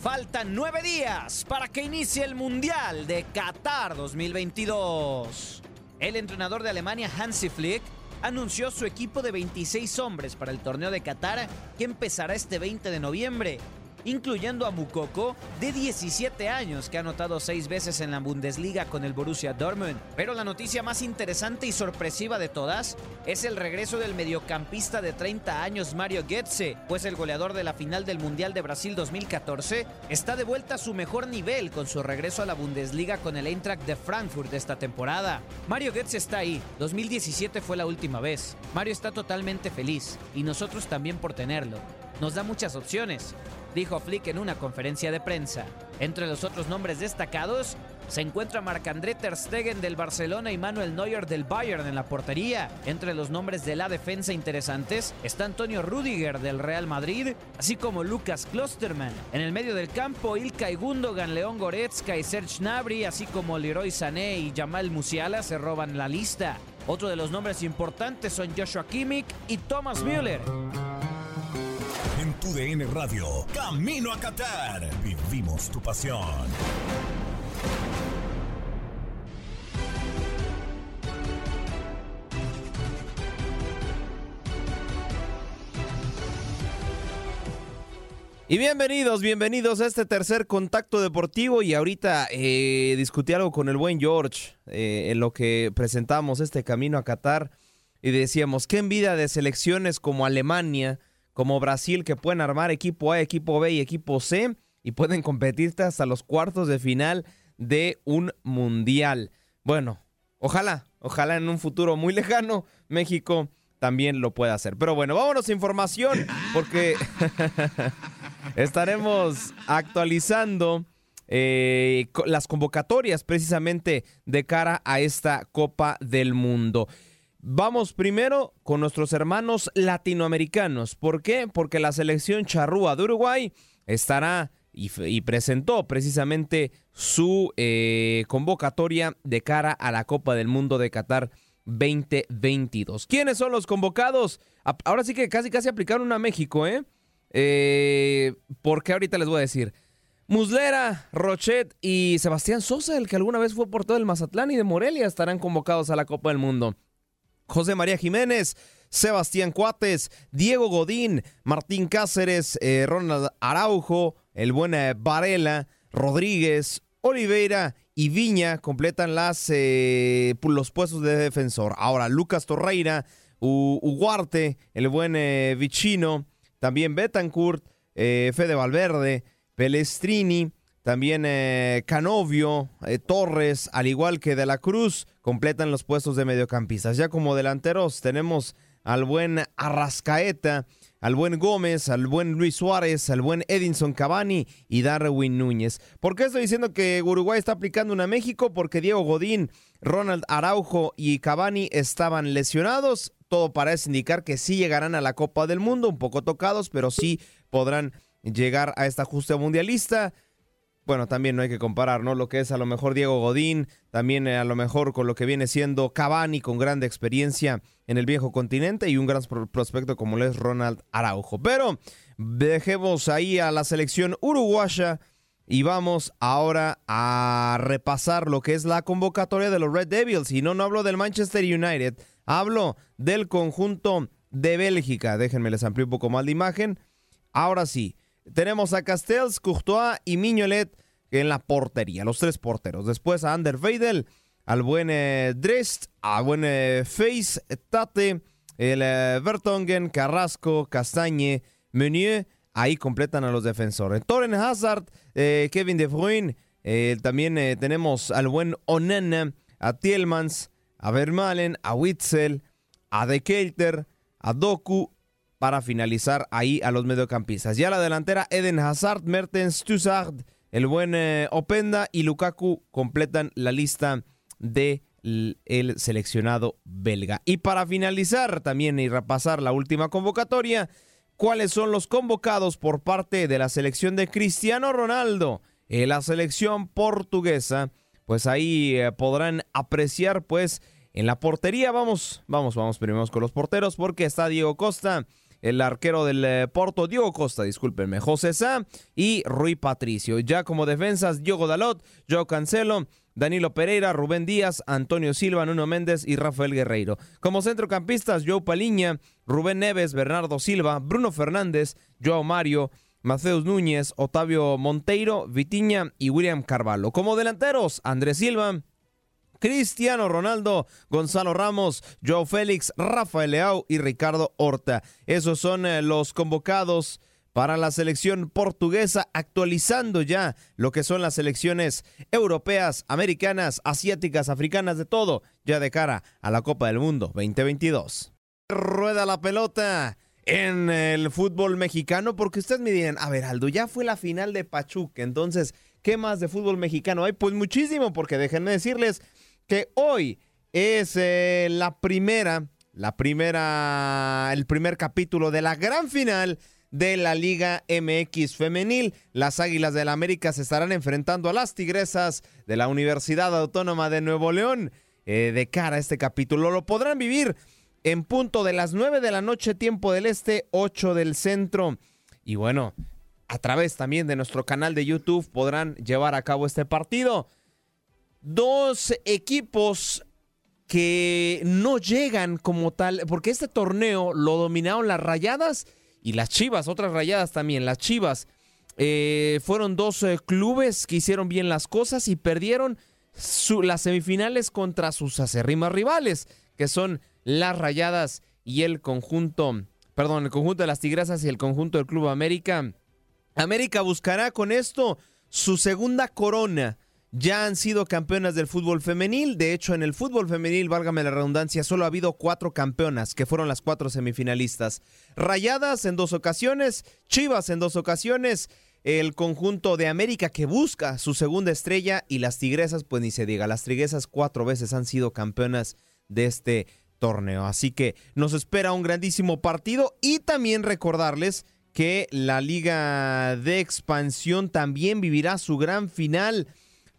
Faltan nueve días para que inicie el Mundial de Qatar 2022. El entrenador de Alemania, Hansi Flick, anunció su equipo de 26 hombres para el torneo de Qatar que empezará este 20 de noviembre incluyendo a Mukoko, de 17 años, que ha anotado seis veces en la Bundesliga con el Borussia Dortmund. Pero la noticia más interesante y sorpresiva de todas es el regreso del mediocampista de 30 años Mario Goetze, pues el goleador de la final del Mundial de Brasil 2014 está de vuelta a su mejor nivel con su regreso a la Bundesliga con el Eintracht de Frankfurt de esta temporada. Mario Goetze está ahí, 2017 fue la última vez. Mario está totalmente feliz y nosotros también por tenerlo. Nos da muchas opciones dijo Flick en una conferencia de prensa. Entre los otros nombres destacados se encuentra Marc-André Ter Stegen del Barcelona y Manuel Neuer del Bayern en la portería. Entre los nombres de la defensa interesantes está Antonio Rudiger del Real Madrid, así como Lucas Klosterman. En el medio del campo, Ilkay Gundogan, León Goretzka y Serge Gnabry, así como Leroy Sané y Jamal Musiala se roban la lista. Otro de los nombres importantes son Joshua Kimmich y Thomas Müller. Tu DN Radio. Camino a Qatar. Vivimos tu pasión. Y bienvenidos, bienvenidos a este tercer contacto deportivo y ahorita eh, discutí algo con el buen George eh, en lo que presentamos este camino a Qatar y decíamos, qué envidia de selecciones como Alemania, como Brasil que pueden armar equipo A, equipo B y equipo C y pueden competir hasta los cuartos de final de un mundial. Bueno, ojalá, ojalá en un futuro muy lejano México también lo pueda hacer. Pero bueno, vámonos información porque estaremos actualizando eh, las convocatorias precisamente de cara a esta Copa del Mundo. Vamos primero con nuestros hermanos latinoamericanos. ¿Por qué? Porque la selección charrúa de Uruguay estará y, presentó precisamente su eh, convocatoria de cara a la Copa del Mundo de Qatar 2022. ¿Quiénes son los convocados? Ahora sí que casi casi aplicaron a México, ¿eh? ¿eh? Porque ahorita les voy a decir. Muslera, Rochet y Sebastián Sosa, el que alguna vez fue por todo el Mazatlán y de Morelia, estarán convocados a la Copa del Mundo. José María Jiménez, Sebastián Cuates, Diego Godín, Martín Cáceres, eh, Ronald Araujo, el buen eh, Varela, Rodríguez, Oliveira y Viña completan las, eh, los puestos de defensor. Ahora, Lucas Torreira, Uguarte, el buen Vicino, también Betancourt, Fede Valverde, Pelestrini, también Canovio, Torres, al igual que De la Cruz, completan los puestos de mediocampistas. Ya como delanteros tenemos al buen Arrascaeta, al buen Gómez, al buen Luis Suárez, al buen Edinson Cavani y Darwin Núñez. ¿Por qué estoy diciendo que Uruguay está aplicando una México? Porque Diego Godín, Ronald Araujo y Cavani estaban lesionados. Todo parece indicar que sí llegarán a la Copa del Mundo, un poco tocados, pero sí podrán llegar a esta justa mundialista bueno, también no hay que comparar, ¿no? Lo que es a lo mejor Diego Godín, también eh, a lo mejor con lo que viene siendo Cavani, con grande experiencia en el viejo continente y un gran prospecto como lo es Ronald Araujo. Pero dejemos ahí a la selección uruguaya y vamos ahora a repasar lo que es la convocatoria de los Red Devils. Y no, no hablo del Manchester United, hablo del conjunto de Bélgica. Déjenme les amplío un poco más la imagen. Ahora sí. Tenemos a Castells, Courtois y Miñolet en la portería, los tres porteros. Después a Ander Weidel, al buen eh, Drest, al buen eh, Face, Tate, el eh, Vertongen, Carrasco, Castañe, Meunier. Ahí completan a los defensores. Toren Hazard, Kevin De Bruyne. también tenemos al buen Onana, a Tielmans, a Vermalen, a Witzel, a De Kelter, a Doku para finalizar ahí a los mediocampistas. Ya la delantera, Eden Hazard, Mertens, Tussard, el buen eh, Openda y Lukaku completan la lista de el seleccionado belga. Y para finalizar también y repasar la última convocatoria, ¿cuáles son los convocados por parte de la selección de Cristiano Ronaldo? En la selección portuguesa, pues ahí eh, podrán apreciar pues en la portería, vamos, vamos, vamos primero con los porteros porque está Diego Costa, el arquero del eh, Porto, Diego Costa, discúlpenme, José Sá y Rui Patricio. Ya como defensas, Diogo Dalot, Joe Cancelo, Danilo Pereira, Rubén Díaz, Antonio Silva, Nuno Méndez y Rafael Guerreiro. Como centrocampistas, Joe Paliña, Rubén Neves, Bernardo Silva, Bruno Fernández, Joao Mario, Mateus Núñez, Otavio Monteiro, Vitiña y William Carvalho. Como delanteros, Andrés Silva, Cristiano Ronaldo, Gonzalo Ramos, Joao Félix, Rafael Leao y Ricardo Horta. Esos son eh, los convocados para la selección portuguesa, actualizando ya lo que son las selecciones europeas, americanas, asiáticas, africanas, de todo, ya de cara a la Copa del Mundo 2022. Rueda la pelota en el fútbol mexicano, porque ustedes me dirán, a ver, Aldo, ya fue la final de Pachuca, entonces, ¿qué más de fútbol mexicano hay? Pues muchísimo, porque déjenme decirles que hoy es eh, la primera, la primera, el primer capítulo de la gran final de la Liga MX femenil. Las Águilas del la América se estarán enfrentando a las Tigresas de la Universidad Autónoma de Nuevo León eh, de cara a este capítulo. Lo podrán vivir en punto de las 9 de la noche, tiempo del este, 8 del centro. Y bueno, a través también de nuestro canal de YouTube podrán llevar a cabo este partido dos equipos que no llegan como tal, porque este torneo lo dominaron las rayadas y las chivas, otras rayadas también, las chivas eh, fueron dos eh, clubes que hicieron bien las cosas y perdieron las semifinales contra sus acérrimas rivales, que son las Rayadas y el conjunto, perdón, el conjunto de las Tigresas y el conjunto del Club América. América buscará con esto su segunda corona. Ya han sido campeonas del fútbol femenil. De hecho, en el fútbol femenil, válgame la redundancia, solo ha habido cuatro campeonas, que fueron las cuatro semifinalistas. Rayadas en dos ocasiones, Chivas en dos ocasiones el conjunto de América que busca su segunda estrella y las Tigresas, pues ni se diga, las Tigresas cuatro veces han sido campeonas de este torneo. Así que nos espera un grandísimo partido y también recordarles que la Liga de Expansión también vivirá su gran final.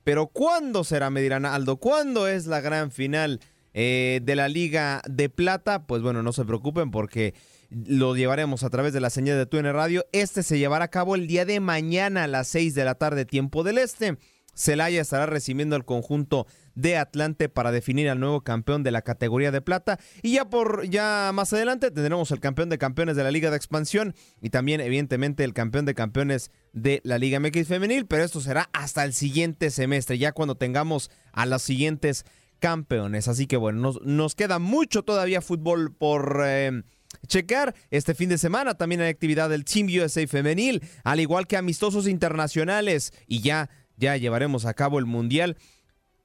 Pero ¿cuándo será, me dirán Aldo? ¿Cuándo es la gran final eh, de la Liga de Plata? Pues bueno, no se preocupen porque lo llevaremos a través de la señal de TUN Radio. Este se llevará a cabo el día de mañana a las 6 de la tarde, tiempo del este. Celaya estará recibiendo al conjunto de Atlante para definir al nuevo campeón de la categoría de plata. Y ya por ya más adelante tendremos el campeón de campeones de la Liga de Expansión y también, evidentemente, el campeón de campeones de la Liga MX Femenil. Pero esto será hasta el siguiente semestre, ya cuando tengamos a los siguientes campeones. Así que bueno, nos, nos queda mucho todavía fútbol por. Eh, checar. Este fin de semana también hay actividad del Team USA femenil, al igual que amistosos internacionales. Y ya, ya llevaremos a cabo el Mundial.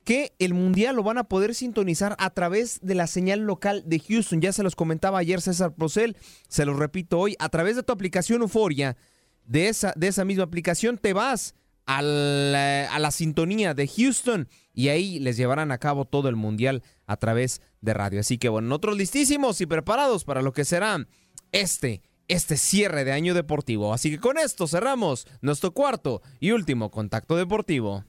Que el Mundial lo van a poder sintonizar a través de la señal local de Houston. Ya se los comentaba ayer César Procel, se los repito hoy, a través de tu aplicación Euforia, de esa, de esa misma aplicación te vas a la, sintonía de Houston y ahí les llevarán a cabo todo el mundial a través de radio. Así que bueno, nosotros listísimos y preparados para lo que será este, este cierre de año deportivo. Así que con esto cerramos nuestro cuarto y último contacto deportivo.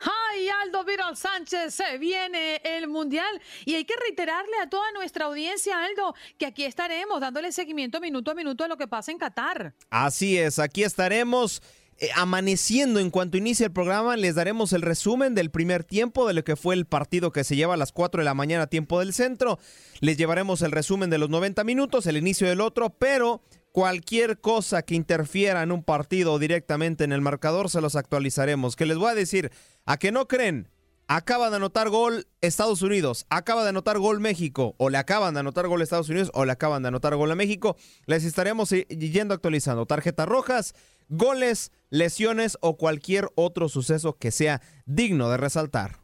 ¡Ay, Aldo Viral Sánchez! Se viene el Mundial y hay que reiterarle a toda nuestra audiencia, Aldo, que aquí estaremos dándole seguimiento minuto a minuto a lo que pasa en Qatar. Así es, aquí estaremos eh, amaneciendo en cuanto inicie el programa, les daremos el resumen del primer tiempo de lo que fue el partido que se lleva a las 4 de la mañana, tiempo del centro. Les llevaremos el resumen de los 90 minutos, el inicio del otro, pero cualquier cosa que interfiera en un partido directamente en el marcador se los actualizaremos. Que les voy a decir, a que no creen, acaba de anotar gol Estados Unidos, acaba de anotar gol México, o le acaban de anotar gol Estados Unidos, o le acaban de anotar gol a México, les estaremos yendo actualizando tarjetas rojas goles, lesiones o cualquier otro suceso que sea digno de resaltar.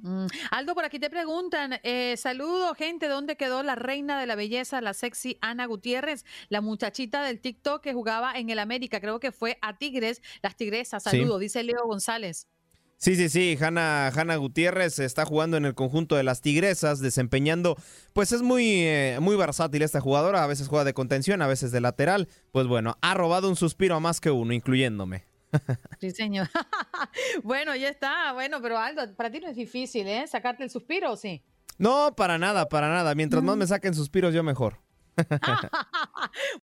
Mm. Aldo, por aquí te preguntan, eh, saludo gente, ¿dónde quedó la reina de la belleza, la sexy Ana Gutiérrez, la muchachita del TikTok que jugaba en el América, creo que fue a Tigres, las Tigresas, saludo, dice Leo González. Sí, sí, sí, Hanna, Hanna Gutiérrez está jugando en el conjunto de las Tigresas, desempeñando, pues es muy, eh, muy versátil esta jugadora, a veces juega de contención, a veces de lateral, pues bueno, ha robado un suspiro a más que uno, incluyéndome. Sí, señor. bueno, ya está, bueno, pero Aldo, para ti no es difícil, ¿eh? ¿Sacarte el suspiro o sí? No, para nada, para nada, mientras más mm. me saquen suspiros yo mejor.